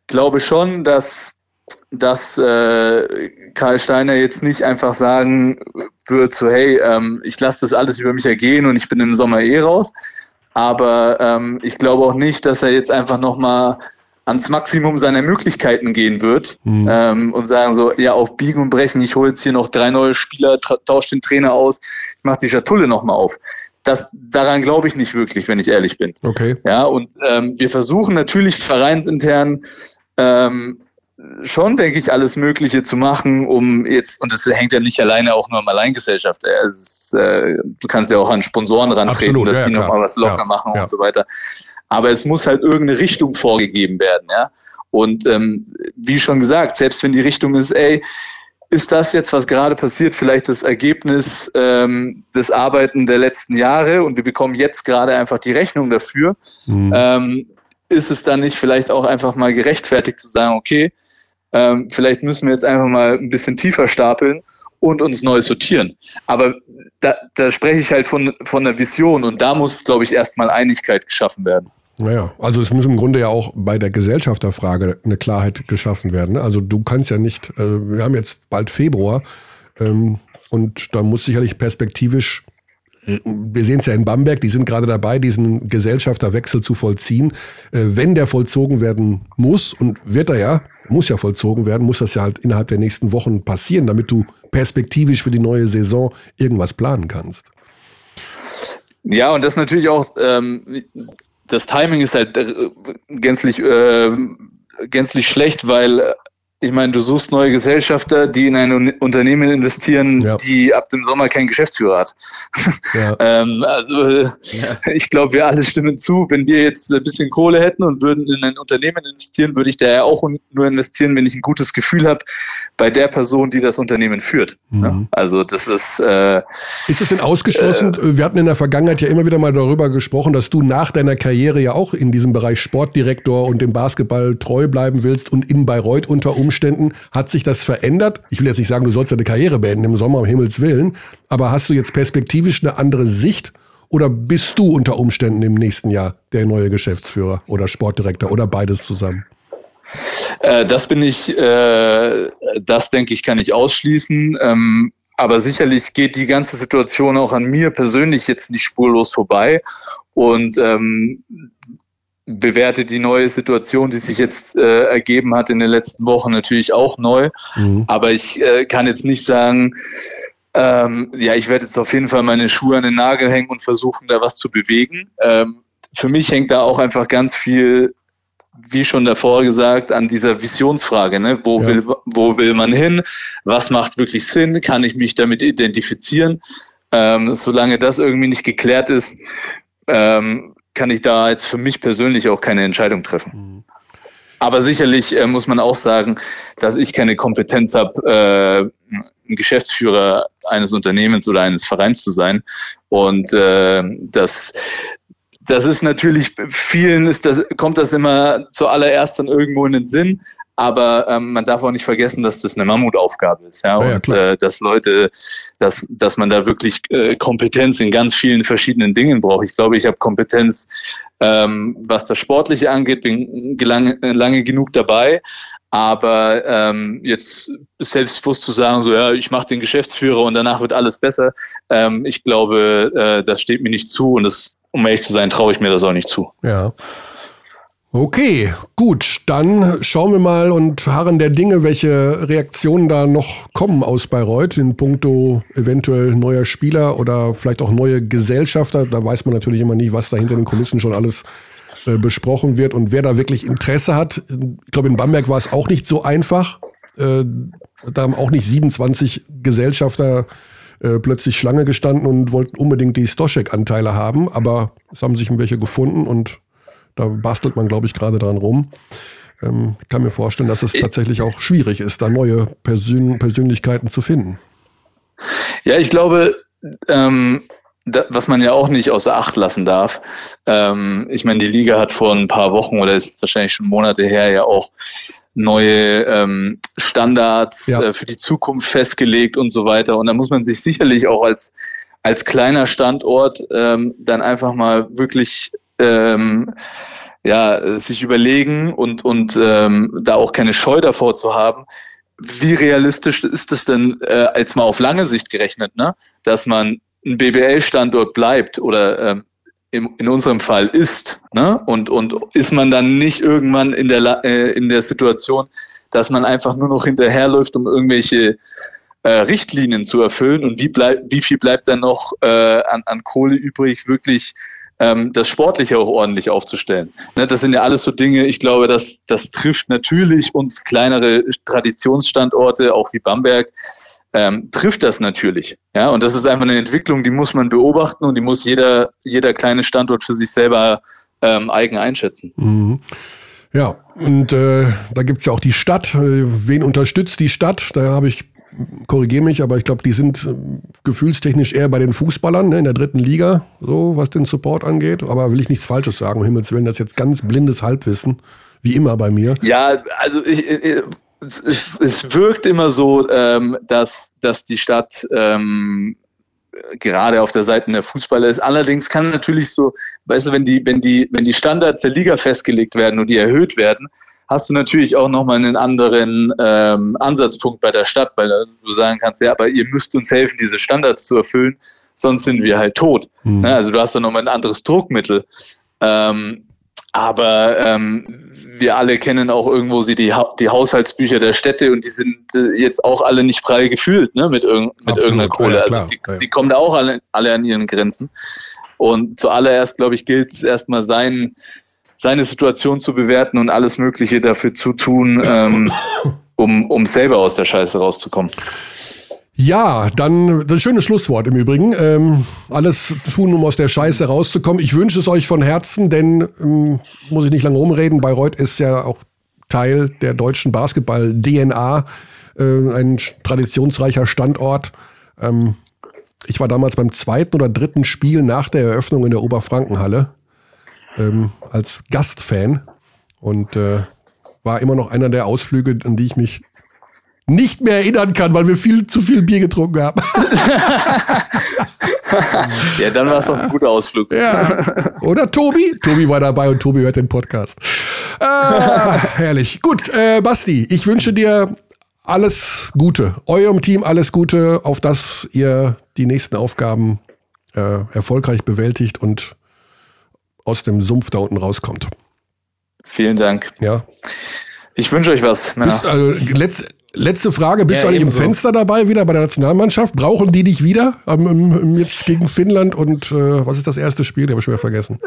glaube schon, dass dass äh, Karl Steiner jetzt nicht einfach sagen wird, so hey, ähm, ich lasse das alles über mich ergehen und ich bin im Sommer eh raus. Aber ähm, ich glaube auch nicht, dass er jetzt einfach nochmal ans Maximum seiner Möglichkeiten gehen wird mhm. ähm, und sagen so, ja, auf Biegen und Brechen, ich hole jetzt hier noch drei neue Spieler, tausche den Trainer aus, ich mache die Schatulle nochmal auf. Das, daran glaube ich nicht wirklich, wenn ich ehrlich bin. Okay. Ja, und ähm, wir versuchen natürlich vereinsintern ähm, schon, denke ich, alles Mögliche zu machen, um jetzt, und das hängt ja nicht alleine auch nur am Alleingesellschaft. Ist, äh, du kannst ja auch an Sponsoren rantreten, Absolut, dass ja, die nochmal was locker ja, machen ja. und so weiter. Aber es muss halt irgendeine Richtung vorgegeben werden, ja. Und ähm, wie schon gesagt, selbst wenn die Richtung ist, ey, ist das jetzt, was gerade passiert, vielleicht das Ergebnis ähm, des Arbeiten der letzten Jahre und wir bekommen jetzt gerade einfach die Rechnung dafür, mhm. ähm, ist es dann nicht vielleicht auch einfach mal gerechtfertigt zu sagen, okay, ähm, vielleicht müssen wir jetzt einfach mal ein bisschen tiefer stapeln und uns neu sortieren. Aber da, da spreche ich halt von, von einer Vision und da muss, glaube ich, erstmal Einigkeit geschaffen werden. Naja, also es muss im Grunde ja auch bei der Gesellschafterfrage eine Klarheit geschaffen werden. Also du kannst ja nicht, äh, wir haben jetzt bald Februar ähm, und da muss sicherlich perspektivisch wir sehen es ja in Bamberg, die sind gerade dabei, diesen Gesellschafterwechsel zu vollziehen. Äh, wenn der vollzogen werden muss, und wird er ja, muss ja vollzogen werden, muss das ja halt innerhalb der nächsten Wochen passieren, damit du perspektivisch für die neue Saison irgendwas planen kannst. Ja, und das natürlich auch, ähm, das Timing ist halt äh, gänzlich, äh, gänzlich schlecht, weil ich meine, du suchst neue Gesellschafter, die in ein Unternehmen investieren, ja. die ab dem Sommer keinen Geschäftsführer hat. Ja. ähm, also ja. ich glaube, wir alle stimmen zu. Wenn wir jetzt ein bisschen Kohle hätten und würden in ein Unternehmen investieren, würde ich da ja auch nur investieren, wenn ich ein gutes Gefühl habe bei der Person, die das Unternehmen führt. Mhm. Also das ist. Äh, ist es denn ausgeschlossen? Äh, wir hatten in der Vergangenheit ja immer wieder mal darüber gesprochen, dass du nach deiner Karriere ja auch in diesem Bereich Sportdirektor und dem Basketball treu bleiben willst und in Bayreuth unter Umständen Umständen hat sich das verändert. Ich will jetzt nicht sagen, du sollst deine Karriere beenden im Sommer, um Himmels Willen, aber hast du jetzt perspektivisch eine andere Sicht oder bist du unter Umständen im nächsten Jahr der neue Geschäftsführer oder Sportdirektor oder beides zusammen? Äh, das bin ich, äh, das denke ich, kann ich ausschließen. Ähm, aber sicherlich geht die ganze Situation auch an mir persönlich jetzt nicht spurlos vorbei. Und ähm, bewerte die neue Situation, die sich jetzt äh, ergeben hat in den letzten Wochen, natürlich auch neu. Mhm. Aber ich äh, kann jetzt nicht sagen, ähm, ja, ich werde jetzt auf jeden Fall meine Schuhe an den Nagel hängen und versuchen, da was zu bewegen. Ähm, für mich hängt da auch einfach ganz viel, wie schon davor gesagt, an dieser Visionsfrage. Ne? Wo, ja. will, wo will man hin? Was macht wirklich Sinn? Kann ich mich damit identifizieren? Ähm, solange das irgendwie nicht geklärt ist, ähm, kann ich da jetzt für mich persönlich auch keine Entscheidung treffen. Mhm. Aber sicherlich äh, muss man auch sagen, dass ich keine Kompetenz habe, äh, ein Geschäftsführer eines Unternehmens oder eines Vereins zu sein. Und äh, das, das ist natürlich vielen ist das, kommt das immer zuallererst dann irgendwo in den Sinn. Aber ähm, man darf auch nicht vergessen, dass das eine Mammutaufgabe ist, ja, ja und äh, dass Leute, dass dass man da wirklich äh, Kompetenz in ganz vielen verschiedenen Dingen braucht. Ich glaube, ich habe Kompetenz, ähm, was das Sportliche angeht, bin lange, lange genug dabei. Aber ähm, jetzt selbstbewusst zu sagen, so ja, ich mache den Geschäftsführer und danach wird alles besser, ähm, ich glaube, äh, das steht mir nicht zu und das, um ehrlich zu sein, traue ich mir das auch nicht zu. Ja. Okay, gut, dann schauen wir mal und harren der Dinge, welche Reaktionen da noch kommen aus Bayreuth in puncto eventuell neuer Spieler oder vielleicht auch neue Gesellschafter. Da weiß man natürlich immer nie, was da hinter den Kulissen schon alles äh, besprochen wird und wer da wirklich Interesse hat. Ich glaube, in Bamberg war es auch nicht so einfach. Äh, da haben auch nicht 27 Gesellschafter äh, plötzlich Schlange gestanden und wollten unbedingt die Stoschek-Anteile haben, aber es haben sich welche gefunden und da bastelt man, glaube ich, gerade dran rum. Ähm, ich kann mir vorstellen, dass es tatsächlich auch schwierig ist, da neue Persön Persönlichkeiten zu finden. Ja, ich glaube, ähm, da, was man ja auch nicht außer Acht lassen darf. Ähm, ich meine, die Liga hat vor ein paar Wochen oder ist wahrscheinlich schon Monate her ja auch neue ähm, Standards ja. äh, für die Zukunft festgelegt und so weiter. Und da muss man sich sicherlich auch als als kleiner Standort ähm, dann einfach mal wirklich ähm, ja, sich überlegen und, und ähm, da auch keine Scheu davor zu haben, wie realistisch ist es denn äh, jetzt mal auf lange Sicht gerechnet, ne? dass man ein BBL-Standort bleibt oder ähm, im, in unserem Fall ist, ne? und, und ist man dann nicht irgendwann in der, äh, in der Situation, dass man einfach nur noch hinterherläuft, um irgendwelche äh, Richtlinien zu erfüllen und wie, bleib, wie viel bleibt dann noch äh, an, an Kohle übrig, wirklich ähm, das Sportliche auch ordentlich aufzustellen. Ne, das sind ja alles so Dinge, ich glaube, das, das trifft natürlich uns kleinere Traditionsstandorte, auch wie Bamberg, ähm, trifft das natürlich. Ja, und das ist einfach eine Entwicklung, die muss man beobachten und die muss jeder, jeder kleine Standort für sich selber ähm, eigen einschätzen. Mhm. Ja, und äh, da gibt's ja auch die Stadt. Äh, wen unterstützt die Stadt? Da habe ich korrigiere mich, aber ich glaube, die sind äh, gefühlstechnisch eher bei den Fußballern ne, in der dritten Liga, so was den Support angeht. Aber will ich nichts Falsches sagen, um Himmels Willen, das ist jetzt ganz blindes Halbwissen, wie immer bei mir. Ja, also ich, ich, es, es, wirkt immer so, ähm, dass, dass die Stadt ähm, gerade auf der Seite der Fußballer ist. Allerdings kann natürlich so, weißt du, wenn die, wenn die, wenn die Standards der Liga festgelegt werden und die erhöht werden, hast du natürlich auch nochmal einen anderen ähm, Ansatzpunkt bei der Stadt, weil du sagen kannst, ja, aber ihr müsst uns helfen, diese Standards zu erfüllen, sonst sind wir halt tot. Mhm. Also du hast dann nochmal ein anderes Druckmittel. Ähm, aber ähm, wir alle kennen auch irgendwo sie die, die Haushaltsbücher der Städte und die sind äh, jetzt auch alle nicht frei gefühlt ne, mit, irg mit irgendeiner Kohle. Ja, also die, die, kommen da auch alle, alle an ihren Grenzen. Und zuallererst, glaube ich, gilt es erstmal sein, seine Situation zu bewerten und alles Mögliche dafür zu tun, ähm, um, um selber aus der Scheiße rauszukommen. Ja, dann das schönes Schlusswort im Übrigen. Ähm, alles tun, um aus der Scheiße rauszukommen. Ich wünsche es euch von Herzen, denn ähm, muss ich nicht lange rumreden. Bayreuth ist ja auch Teil der deutschen Basketball-DNA, äh, ein traditionsreicher Standort. Ähm, ich war damals beim zweiten oder dritten Spiel nach der Eröffnung in der Oberfrankenhalle ähm, als Gastfan und äh, war immer noch einer der Ausflüge, an die ich mich nicht mehr erinnern kann, weil wir viel zu viel Bier getrunken haben. ja, dann war es doch ein guter Ausflug. Ja. Oder Tobi? Tobi war dabei und Tobi hört den Podcast. Ah, herrlich. Gut, äh, Basti, ich wünsche dir alles Gute. Eurem Team alles Gute, auf dass ihr die nächsten Aufgaben äh, erfolgreich bewältigt und aus dem Sumpf da unten rauskommt. Vielen Dank. Ja. Ich wünsche euch was. Bist, also, letz, letzte Frage, bist ja, du eigentlich im so. Fenster dabei wieder bei der Nationalmannschaft? Brauchen die dich wieder ähm, jetzt gegen Finnland und äh, was ist das erste Spiel? Den habe ich schon wieder vergessen.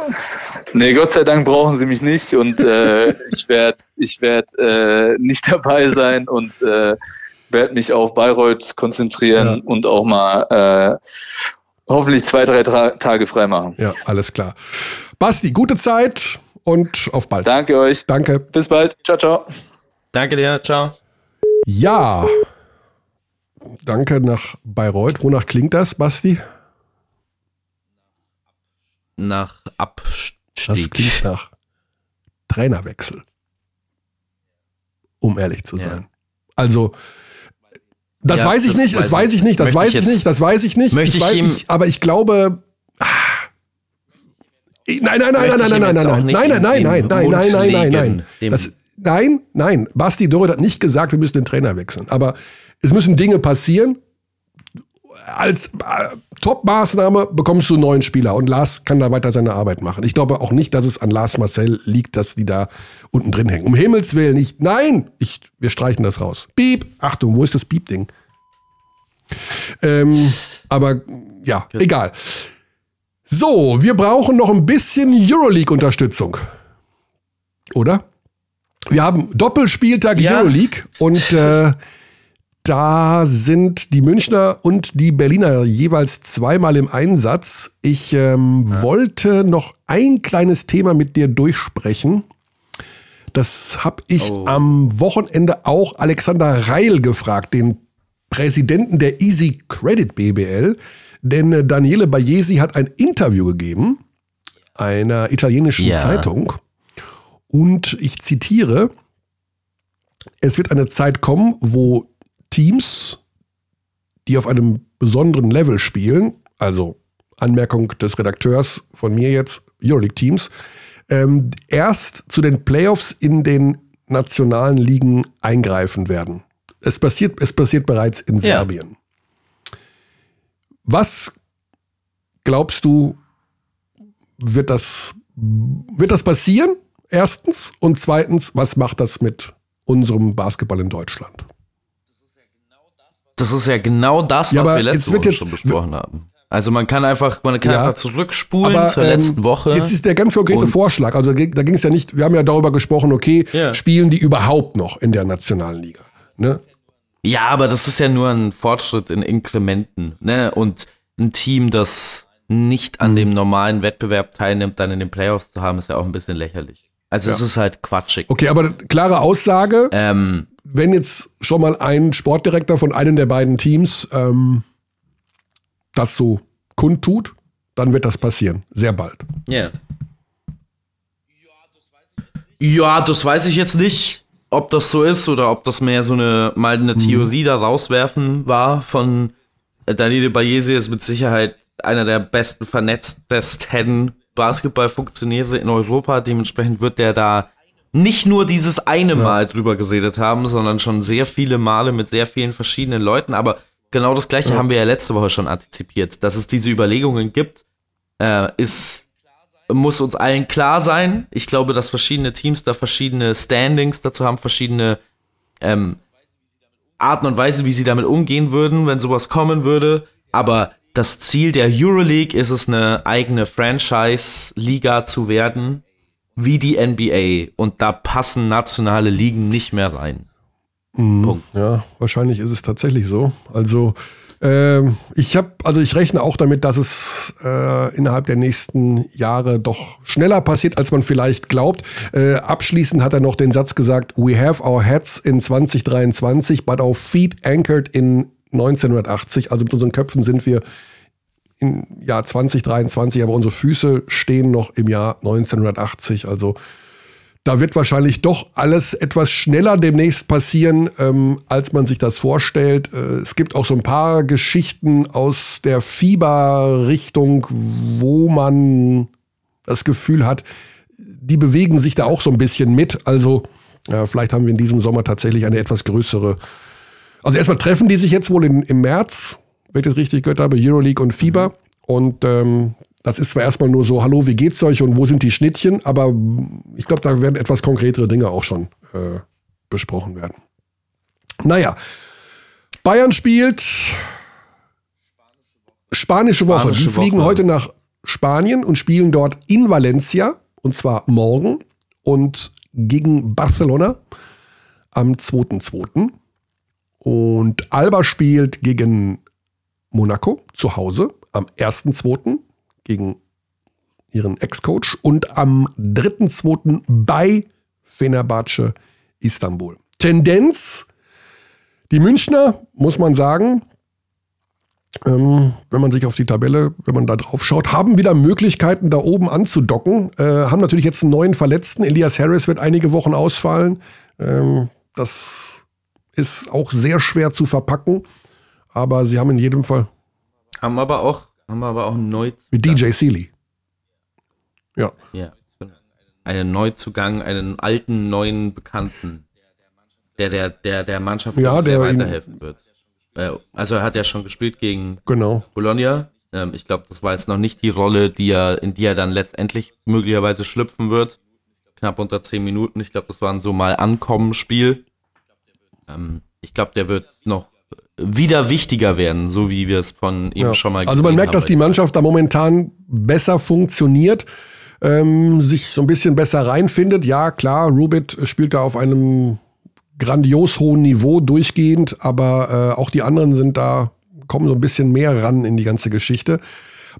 Nee, Gott sei Dank brauchen sie mich nicht und äh, ich werde ich werd, äh, nicht dabei sein und äh, werde mich auf Bayreuth konzentrieren ja. und auch mal äh, hoffentlich zwei, drei Tra Tage frei machen. Ja, alles klar. Basti, gute Zeit und auf bald. Danke euch. Danke. Bis bald. Ciao, ciao. Danke dir. Ciao. Ja. Danke nach Bayreuth. Wonach klingt das, Basti? Nach Abstieg. Das klingt nach Trainerwechsel. Um ehrlich zu sein. Ja. Also, das ja, weiß ich das nicht, das weiß ich nicht, das weiß ich nicht, das weiß ich nicht. Möchte ich, ich, ihm, ich aber ich glaube, Nein, nein, nein, nein, nein, nein, nein, nein, nein, nein, nein, nein, nein, nein, nein, nein. Das, nein, nein. Basti Dorit hat nicht gesagt, wir müssen den Trainer wechseln. Aber es müssen Dinge passieren. als äh, Top-Maßnahme bekommst du einen neuen Spieler und Lars kann da weiter seine Arbeit machen. Ich glaube auch nicht, dass es an Lars Marcel liegt, dass die da unten drin hängen. Um Himmels Willen, ich, nein, ich, wir streichen das raus. Piep, Achtung, wo ist das Piep-Ding? Ähm, aber ja, egal. So, wir brauchen noch ein bisschen Euroleague-Unterstützung. Oder? Wir haben Doppelspieltag Ja. Euroleague und äh, da sind die Münchner und die Berliner jeweils zweimal im Einsatz. Ich ähm, wollte noch ein kleines Thema mit dir durchsprechen. Das habe ich Oh. am Wochenende auch Alexander Reil gefragt, den Präsidenten der Easy Credit BBL. Denn äh, Daniele Baiesi hat ein Interview gegeben einer italienischen Ja. Zeitung. Und ich zitiere, es wird eine Zeit kommen, wo Teams, die auf einem besonderen Level spielen, also Anmerkung des Redakteurs von mir jetzt, Euroleague-Teams, ähm, erst zu den Playoffs in den nationalen Ligen eingreifen werden. Es passiert, es passiert bereits in Ja. Serbien. Was glaubst du, wird das, wird das passieren? Erstens. Und zweitens, was macht das mit unserem Basketball in Deutschland? Das ist ja genau das, Ja, was wir letzte Woche jetzt- schon besprochen haben. Also man kann einfach, man kann Ja, einfach zurückspulen Aber zur ähm, letzten Woche. jetzt ist der ganz konkrete Vorschlag. Also da ging es ja nicht, wir haben ja darüber gesprochen, okay, Ja. spielen die überhaupt noch in der nationalen Liga? Ne? Ja, aber das ist ja nur ein Fortschritt in Inkrementen, ne? Und ein Team, das nicht Mhm. an dem normalen Wettbewerb teilnimmt, dann in den Playoffs zu haben, ist ja auch ein bisschen lächerlich. Also es ist halt quatschig. Okay, aber klare Aussage, Ähm, wenn jetzt schon mal ein Sportdirektor von einem der beiden Teams ähm, das so kundtut, dann wird das passieren. Sehr bald. ja. Ja, das weiß ich jetzt nicht, ob das so ist oder ob das mehr so eine mal Mhm. eine Theorie da rauswerfen war von äh, Daniele Bayesi ist mit Sicherheit einer der besten vernetztesten Basketballfunktionäre in Europa. Dementsprechend wird der da nicht nur dieses eine Mal drüber geredet haben, sondern schon sehr viele Male mit sehr vielen verschiedenen Leuten. Aber genau das Gleiche haben wir ja letzte Woche schon antizipiert. Dass es diese Überlegungen gibt, äh, ist, muss uns allen klar sein. Ich glaube, dass verschiedene Teams da verschiedene Standings dazu haben, verschiedene ähm, Arten und Weise, wie sie damit umgehen würden, wenn sowas kommen würde. Aber das Ziel der Euroleague ist es, eine eigene Franchise-Liga zu werden, wie die NBA. Und da passen nationale Ligen nicht mehr rein. Punkt. Ja, wahrscheinlich ist es tatsächlich so. Also ähm, ich habe, also ich rechne auch damit, dass es äh, innerhalb der nächsten Jahre doch schneller passiert, als man vielleicht glaubt. Äh, abschließend hat er noch den Satz gesagt: We have our heads in 2023, but our feet anchored in 1980. Also mit unseren Köpfen sind wir im Jahr 2023, aber unsere Füße stehen noch im Jahr 1980. Also da wird wahrscheinlich doch alles etwas schneller demnächst passieren, ähm, als man sich das vorstellt. Äh, es gibt auch so ein paar Geschichten aus der Fieber-Richtung, wo man das Gefühl hat, die bewegen sich da auch so ein bisschen mit. Also äh, vielleicht haben wir in diesem Sommer tatsächlich eine etwas größere. Also erstmal treffen die sich jetzt wohl in, im März, wenn ich das richtig gehört habe, Euroleague und Fieber. Und ähm, das ist zwar erstmal nur so, hallo, wie geht's euch und wo sind die Schnittchen, aber ich glaube, da werden etwas konkretere Dinge auch schon äh, besprochen werden. Naja, Bayern spielt Spanische Woche. Spanische die fliegen Woche. heute nach Spanien und spielen dort in Valencia und zwar morgen und gegen Barcelona am 2.2. Und Alba spielt gegen Monaco zu Hause am 1.2. gegen ihren Ex-Coach und am 3.2. bei Fenerbahce Istanbul. Tendenz, die Münchner, muss man sagen, ähm, wenn man sich auf die Tabelle, wenn man da drauf schaut, haben wieder Möglichkeiten, da oben anzudocken. Äh, haben natürlich jetzt einen neuen Verletzten. Elias Harris wird einige Wochen ausfallen. Ähm, das ist auch sehr schwer zu verpacken. Aber sie haben in jedem Fall Haben aber auch, haben aber auch neu, mit DJ Sealy. Ja. ja, einen Neuzugang, einen alten, neuen Bekannten, der der, der, der Mannschaft Ja, sehr weiterhelfen wird. Äh, also er hat ja schon gespielt gegen Genau. Bologna. Ähm, ich glaube, das war jetzt noch nicht die Rolle, die er, in die er dann letztendlich möglicherweise schlüpfen wird. Knapp unter 10 Minuten. Ich glaube, das war ein so mal Ankommen-Spiel. Ähm, ich glaube, der wird noch wieder wichtiger werden, so wie wir es von ihm Ja. schon mal Also man gesehen merkt, dass haben. die Mannschaft da momentan besser funktioniert, ähm, sich so ein bisschen besser reinfindet. Ja, klar, Rubit spielt da auf einem grandios hohen Niveau durchgehend, aber äh, auch die anderen sind da, kommen so ein bisschen mehr ran in die ganze Geschichte.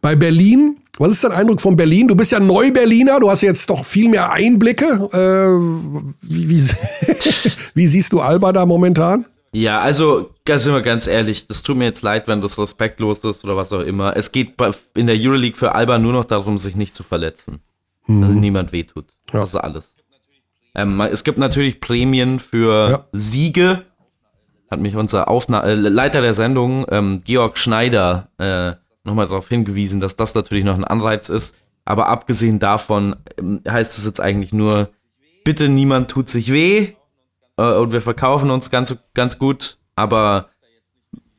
Bei Berlin, was ist dein Eindruck von Berlin? Du bist ja Neu-Berliner, du hast jetzt doch viel mehr Einblicke. Äh, wie, wie, wie siehst du Alba da momentan? Ja, also, da sind wir ganz ehrlich, das tut mir jetzt leid, wenn das respektlos ist oder was auch immer. Es geht bei, in der Euroleague für Alba nur noch darum, sich nicht zu verletzen. Dass niemand wehtut. Ja. Das ist alles. Ähm, es gibt natürlich Prämien für Ja. Siege. Hat mich unser Aufna äh, Leiter der Sendung, ähm, Georg Schneider, äh, nochmal darauf hingewiesen, dass das natürlich noch ein Anreiz ist. Aber abgesehen davon ähm, heißt es jetzt eigentlich nur, bitte niemand tut sich weh äh, und wir verkaufen uns ganz, ganz gut, aber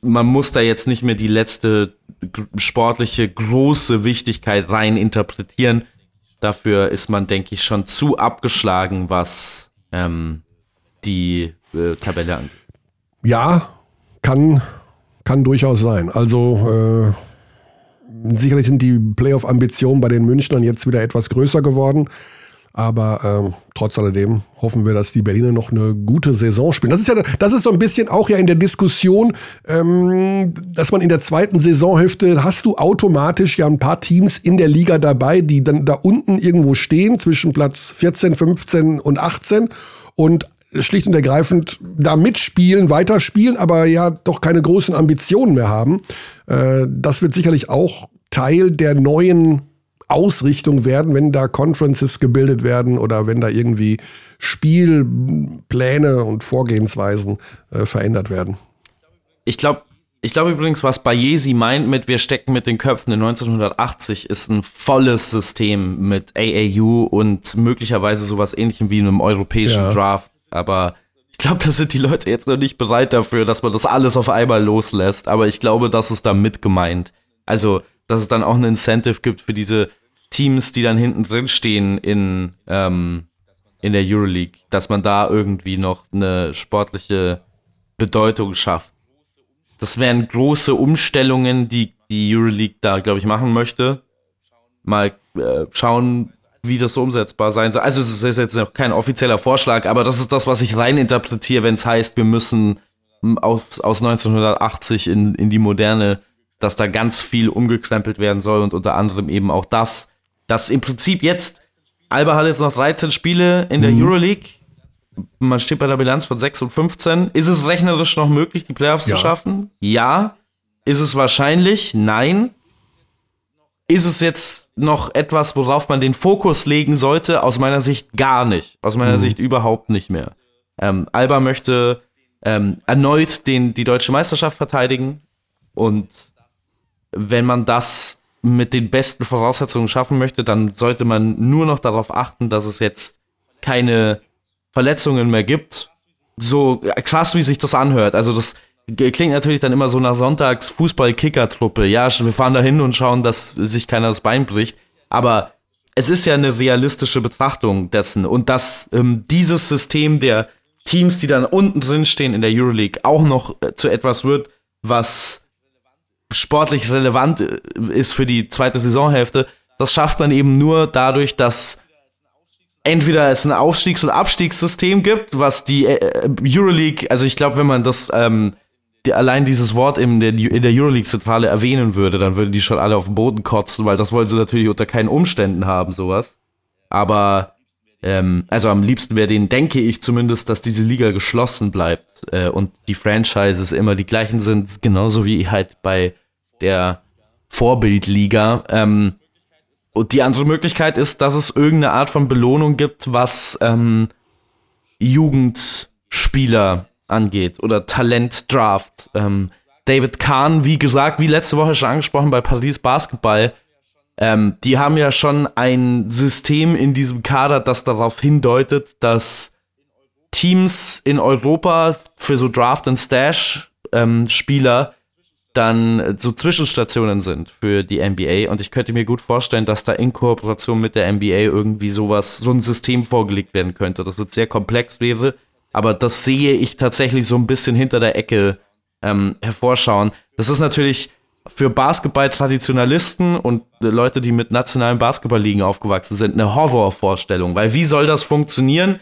man muss da jetzt nicht mehr die letzte sportliche große Wichtigkeit rein interpretieren. Dafür ist man, denke ich, schon zu abgeschlagen, was ähm, die äh, Tabelle angeht. Ja, kann, kann durchaus sein. Also äh, sicherlich sind die Playoff-Ambitionen bei den Münchnern jetzt wieder etwas größer geworden. Aber ähm, trotz alledem hoffen wir, dass die Berliner noch eine gute Saison spielen. Das ist ja, das ist so ein bisschen auch ja in der Diskussion, ähm, dass man in der zweiten Saisonhälfte hast du automatisch ja ein paar Teams in der Liga dabei, die dann da unten irgendwo stehen zwischen Platz 14, 15 und 18 und schlicht und ergreifend da mitspielen, weiterspielen, aber ja doch keine großen Ambitionen mehr haben. Äh, das wird sicherlich auch Teil der neuen Ausrichtung werden, wenn da Conferences gebildet werden oder wenn da irgendwie Spielpläne und Vorgehensweisen äh, verändert werden. Ich glaube ich glaub übrigens, was Bayesi meint mit wir stecken mit den Köpfen in 1980, ist ein volles System mit AAU und möglicherweise sowas ähnlichem wie einem europäischen Ja. Draft. Aber ich glaube, da sind die Leute jetzt noch nicht bereit dafür, dass man das alles auf einmal loslässt. Aber ich glaube, das ist damit gemeint. Also, dass es dann auch ein Incentive gibt für diese Teams, die dann hinten drin stehen in, ähm, in der Euroleague, dass man da irgendwie noch eine sportliche Bedeutung schafft. Das wären große Umstellungen, die die Euroleague da, glaube ich, machen möchte. Mal äh, schauen, wie das so umsetzbar sein soll. Also es ist jetzt noch kein offizieller Vorschlag, aber das ist das, was ich rein interpretiere, wenn es heißt, wir müssen aus, aus 1980 in, in die Moderne, dass da ganz viel umgekrempelt werden soll und unter anderem eben auch das, dass im Prinzip jetzt, Alba hat jetzt noch 13 Spiele in der Euroleague, man steht bei der Bilanz von 6 und 15. Ist es rechnerisch noch möglich, die Playoffs Ja. zu schaffen? Ja. Ist es wahrscheinlich? Nein. Ist es jetzt noch etwas, worauf man den Fokus legen sollte? Aus meiner Sicht gar nicht. Aus meiner Sicht überhaupt nicht mehr. Ähm, Alba möchte ähm, erneut den, die deutsche Meisterschaft verteidigen. Und wenn man das mit den besten Voraussetzungen schaffen möchte, dann sollte man nur noch darauf achten, dass es jetzt keine Verletzungen mehr gibt. So krass, wie sich das anhört. Also das klingt natürlich dann immer so nach Sonntags Fußball-Kicker-Truppe. Ja, wir fahren da hin und schauen, dass sich keiner das Bein bricht. Aber es ist ja eine realistische Betrachtung dessen. Und dass ähm, dieses System der Teams, die dann unten drin stehen in der Euroleague, auch noch äh, zu etwas wird, was sportlich relevant äh, ist für die zweite Saisonhälfte, das schafft man eben nur dadurch, dass entweder es ein Aufstiegs- und Abstiegssystem gibt, was die äh, Euroleague, also ich glaube, wenn man das ähm, die, allein dieses Wort in der, in der Euroleague-Zentrale erwähnen würde, dann würden die schon alle auf den Boden kotzen, weil das wollen sie natürlich unter keinen Umständen haben, sowas. Aber ähm, also am liebsten wäre denen, denke ich zumindest, dass diese Liga geschlossen bleibt äh, und die Franchises immer die gleichen sind, genauso wie halt bei der Vorbildliga. Ähm, und die andere Möglichkeit ist, dass es irgendeine Art von Belohnung gibt, was ähm, Jugendspieler angeht oder Talentdraft. Ähm, David Kahn, wie gesagt, wie letzte Woche schon angesprochen bei Paris Basketball, ähm, die haben ja schon ein System in diesem Kader, das darauf hindeutet, dass Teams in Europa für so Draft and Stash ähm, dann so Zwischenstationen sind für die NBA und ich könnte mir gut vorstellen, dass da in Kooperation mit der NBA irgendwie sowas, so ein System vorgelegt werden könnte, das jetzt sehr komplex wäre, aber das sehe ich tatsächlich so ein bisschen hinter der Ecke ähm, hervorschauen. Das ist natürlich für Basketball-Traditionalisten und Leute, die mit nationalen Basketballligen aufgewachsen sind, eine Horrorvorstellung, weil wie soll das funktionieren?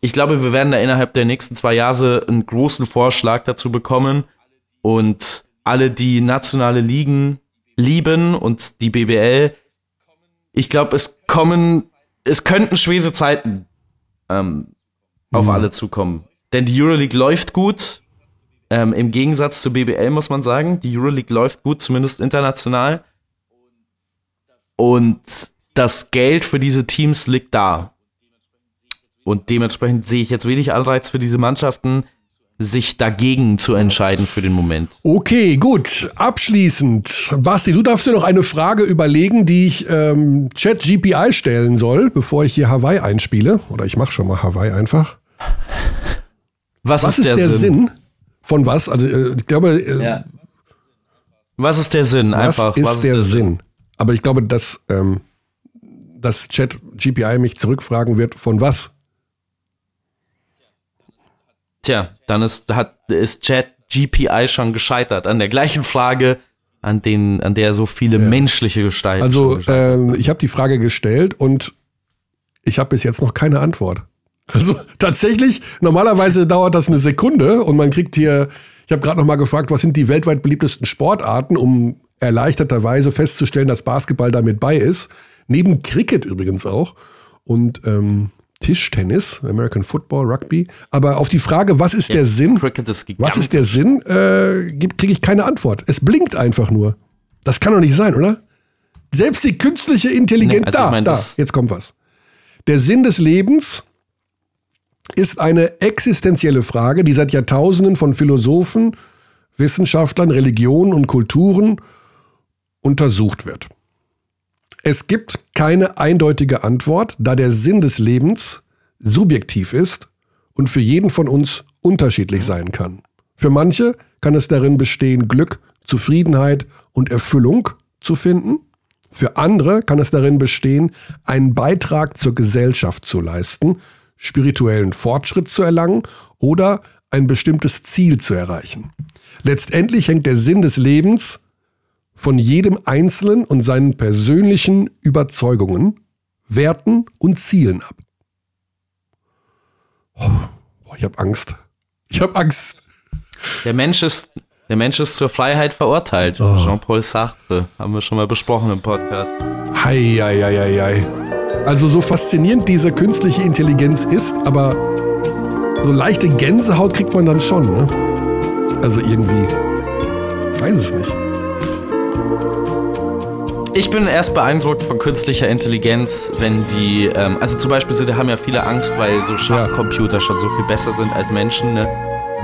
Ich glaube, wir werden da innerhalb der nächsten zwei Jahre einen großen Vorschlag dazu bekommen und alle, die nationale Ligen lieben und die BBL, ich glaube, es kommen, es könnten schwere Zeiten ähm, auf mhm. alle zukommen. Denn die Euroleague läuft gut. Ähm, Im Gegensatz zur BBL muss man sagen, die Euroleague läuft gut, zumindest international. Und das Geld für diese Teams liegt da. Und dementsprechend sehe ich jetzt wenig Anreiz für diese Mannschaften, sich dagegen zu entscheiden für den Moment. Okay, gut. Abschließend, Basti, du darfst dir noch eine Frage überlegen, die ich ähm, ChatGPI stellen soll, bevor ich hier Hawaii einspiele. Oder ich mache schon mal Hawaii einfach. Was, was ist, ist, der, der Sinn? Sinn? Von was? Also äh, ich glaube. Äh, ja. Was ist der Sinn? Einfach. Was ist, was ist der, der Sinn? Sinn? Aber ich glaube, dass ähm, das ChatGPI mich zurückfragen wird, von was? Tja, dann ist, hat, ist Chat GPI schon gescheitert an der gleichen Frage, an, den, an der so viele ja. menschliche Gestalten. Also, äh, ich habe die Frage gestellt und ich habe bis jetzt noch keine Antwort. Also tatsächlich, normalerweise dauert das eine Sekunde und man kriegt hier, ich habe gerade noch mal gefragt, was sind die weltweit beliebtesten Sportarten, um erleichterterweise festzustellen, dass Basketball damit bei ist. Neben Cricket übrigens auch. Und ähm, Tischtennis, American Football, Rugby. Aber auf die Frage, was ist ja, der Sinn? Cricket ist was ist der Sinn? Äh, kriege ich keine Antwort. Es blinkt einfach nur. Das kann doch nicht sein, oder? Selbst die künstliche Intelligenz. Nee, also da, mein, da, jetzt kommt was. Der Sinn des Lebens ist eine existenzielle Frage, die seit Jahrtausenden von Philosophen, Wissenschaftlern, Religionen und Kulturen untersucht wird. Es gibt keine eindeutige Antwort, da der Sinn des Lebens subjektiv ist und für jeden von uns unterschiedlich sein kann. Für manche kann es darin bestehen, Glück, Zufriedenheit und Erfüllung zu finden. Für andere kann es darin bestehen, einen Beitrag zur Gesellschaft zu leisten, spirituellen Fortschritt zu erlangen oder ein bestimmtes Ziel zu erreichen. Letztendlich hängt der Sinn des Lebens von jedem Einzelnen und seinen persönlichen Überzeugungen, Werten und Zielen ab. Oh, ich habe Angst. Ich habe Angst. Der Mensch ist der Mensch ist zur Freiheit verurteilt. Oh. Jean-Paul Sartre haben wir schon mal besprochen im Podcast. Hei, hei, hei, hei. Also so faszinierend diese künstliche Intelligenz ist, aber so leichte Gänsehaut kriegt man dann schon, ne? Also irgendwie. Weiß es nicht. Ich bin erst beeindruckt von künstlicher Intelligenz, wenn die, ähm, also zum Beispiel sie haben ja viele Angst, weil so Schachcomputer schon so viel besser sind als Menschen. Ne?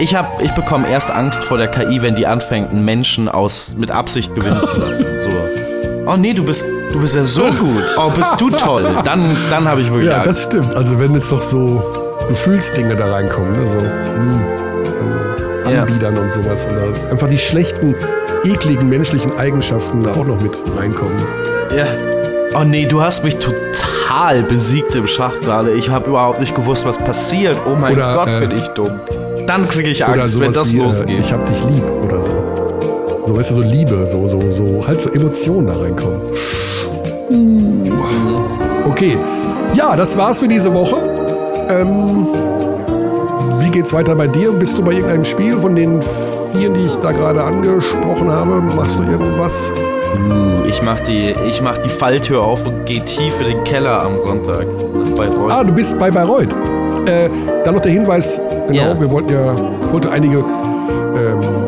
Ich hab, ich bekomme erst Angst vor der KI, wenn die anfängt, einen Menschen aus mit Absicht gewinnen zu lassen. So. Oh nee, du bist, du bist ja so gut. Oh, bist du toll. Dann, dann habe ich wirklich Ja, Angst. das stimmt. Also wenn es doch so Gefühlsdinge da reinkommen, ne? so hm, Anbiedern ja. und sowas. Oder einfach die schlechten ekligen menschlichen Eigenschaften da auch noch mit reinkommen. Ja. Oh nee, du hast mich total besiegt im Schach gerade. Ich habe überhaupt nicht gewusst, was passiert. Oh mein oder, Gott, äh, bin ich dumm. Dann kriege ich Angst, wenn das wie, äh, losgeht. ich hab dich lieb oder so. So, weißt du, so Liebe, so, so, so, halt so Emotionen da reinkommen. Okay. Ja, das war's für diese Woche. Ähm, wie geht's weiter bei dir? Bist du bei irgendeinem Spiel von den vier, die ich da gerade angesprochen habe? Machst du irgendwas? Uh, ich mach die, ich mach die Falltür auf und gehe tief in den Keller am Sonntag. Ah, du bist bei Bayreuth. Äh, dann noch der Hinweis, genau, yeah. wir wollten ja, wollte einige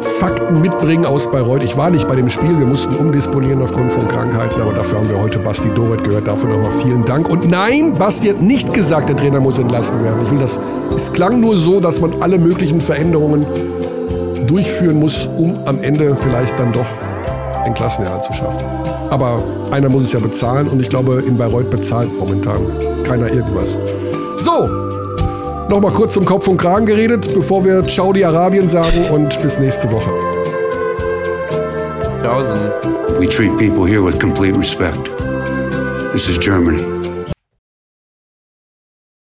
Fakten mitbringen aus Bayreuth. Ich war nicht bei dem Spiel, wir mussten umdisponieren aufgrund von Krankheiten, aber dafür haben wir heute Basti Doret gehört. Dafür nochmal vielen Dank. Und nein, Basti hat nicht gesagt, der Trainer muss entlassen werden. Ich will das. Es klang nur so, dass man alle möglichen Veränderungen durchführen muss, um am Ende vielleicht dann doch ein Klassenerhalt zu schaffen. Aber einer muss es ja bezahlen und ich glaube, in Bayreuth bezahlt momentan keiner irgendwas. So, nochmal kurz zum Kopf und Kragen geredet, bevor wir Saudi-Arabien sagen und bis nächste Woche. Tschaußen. We treat people here with complete respect. This is Germany.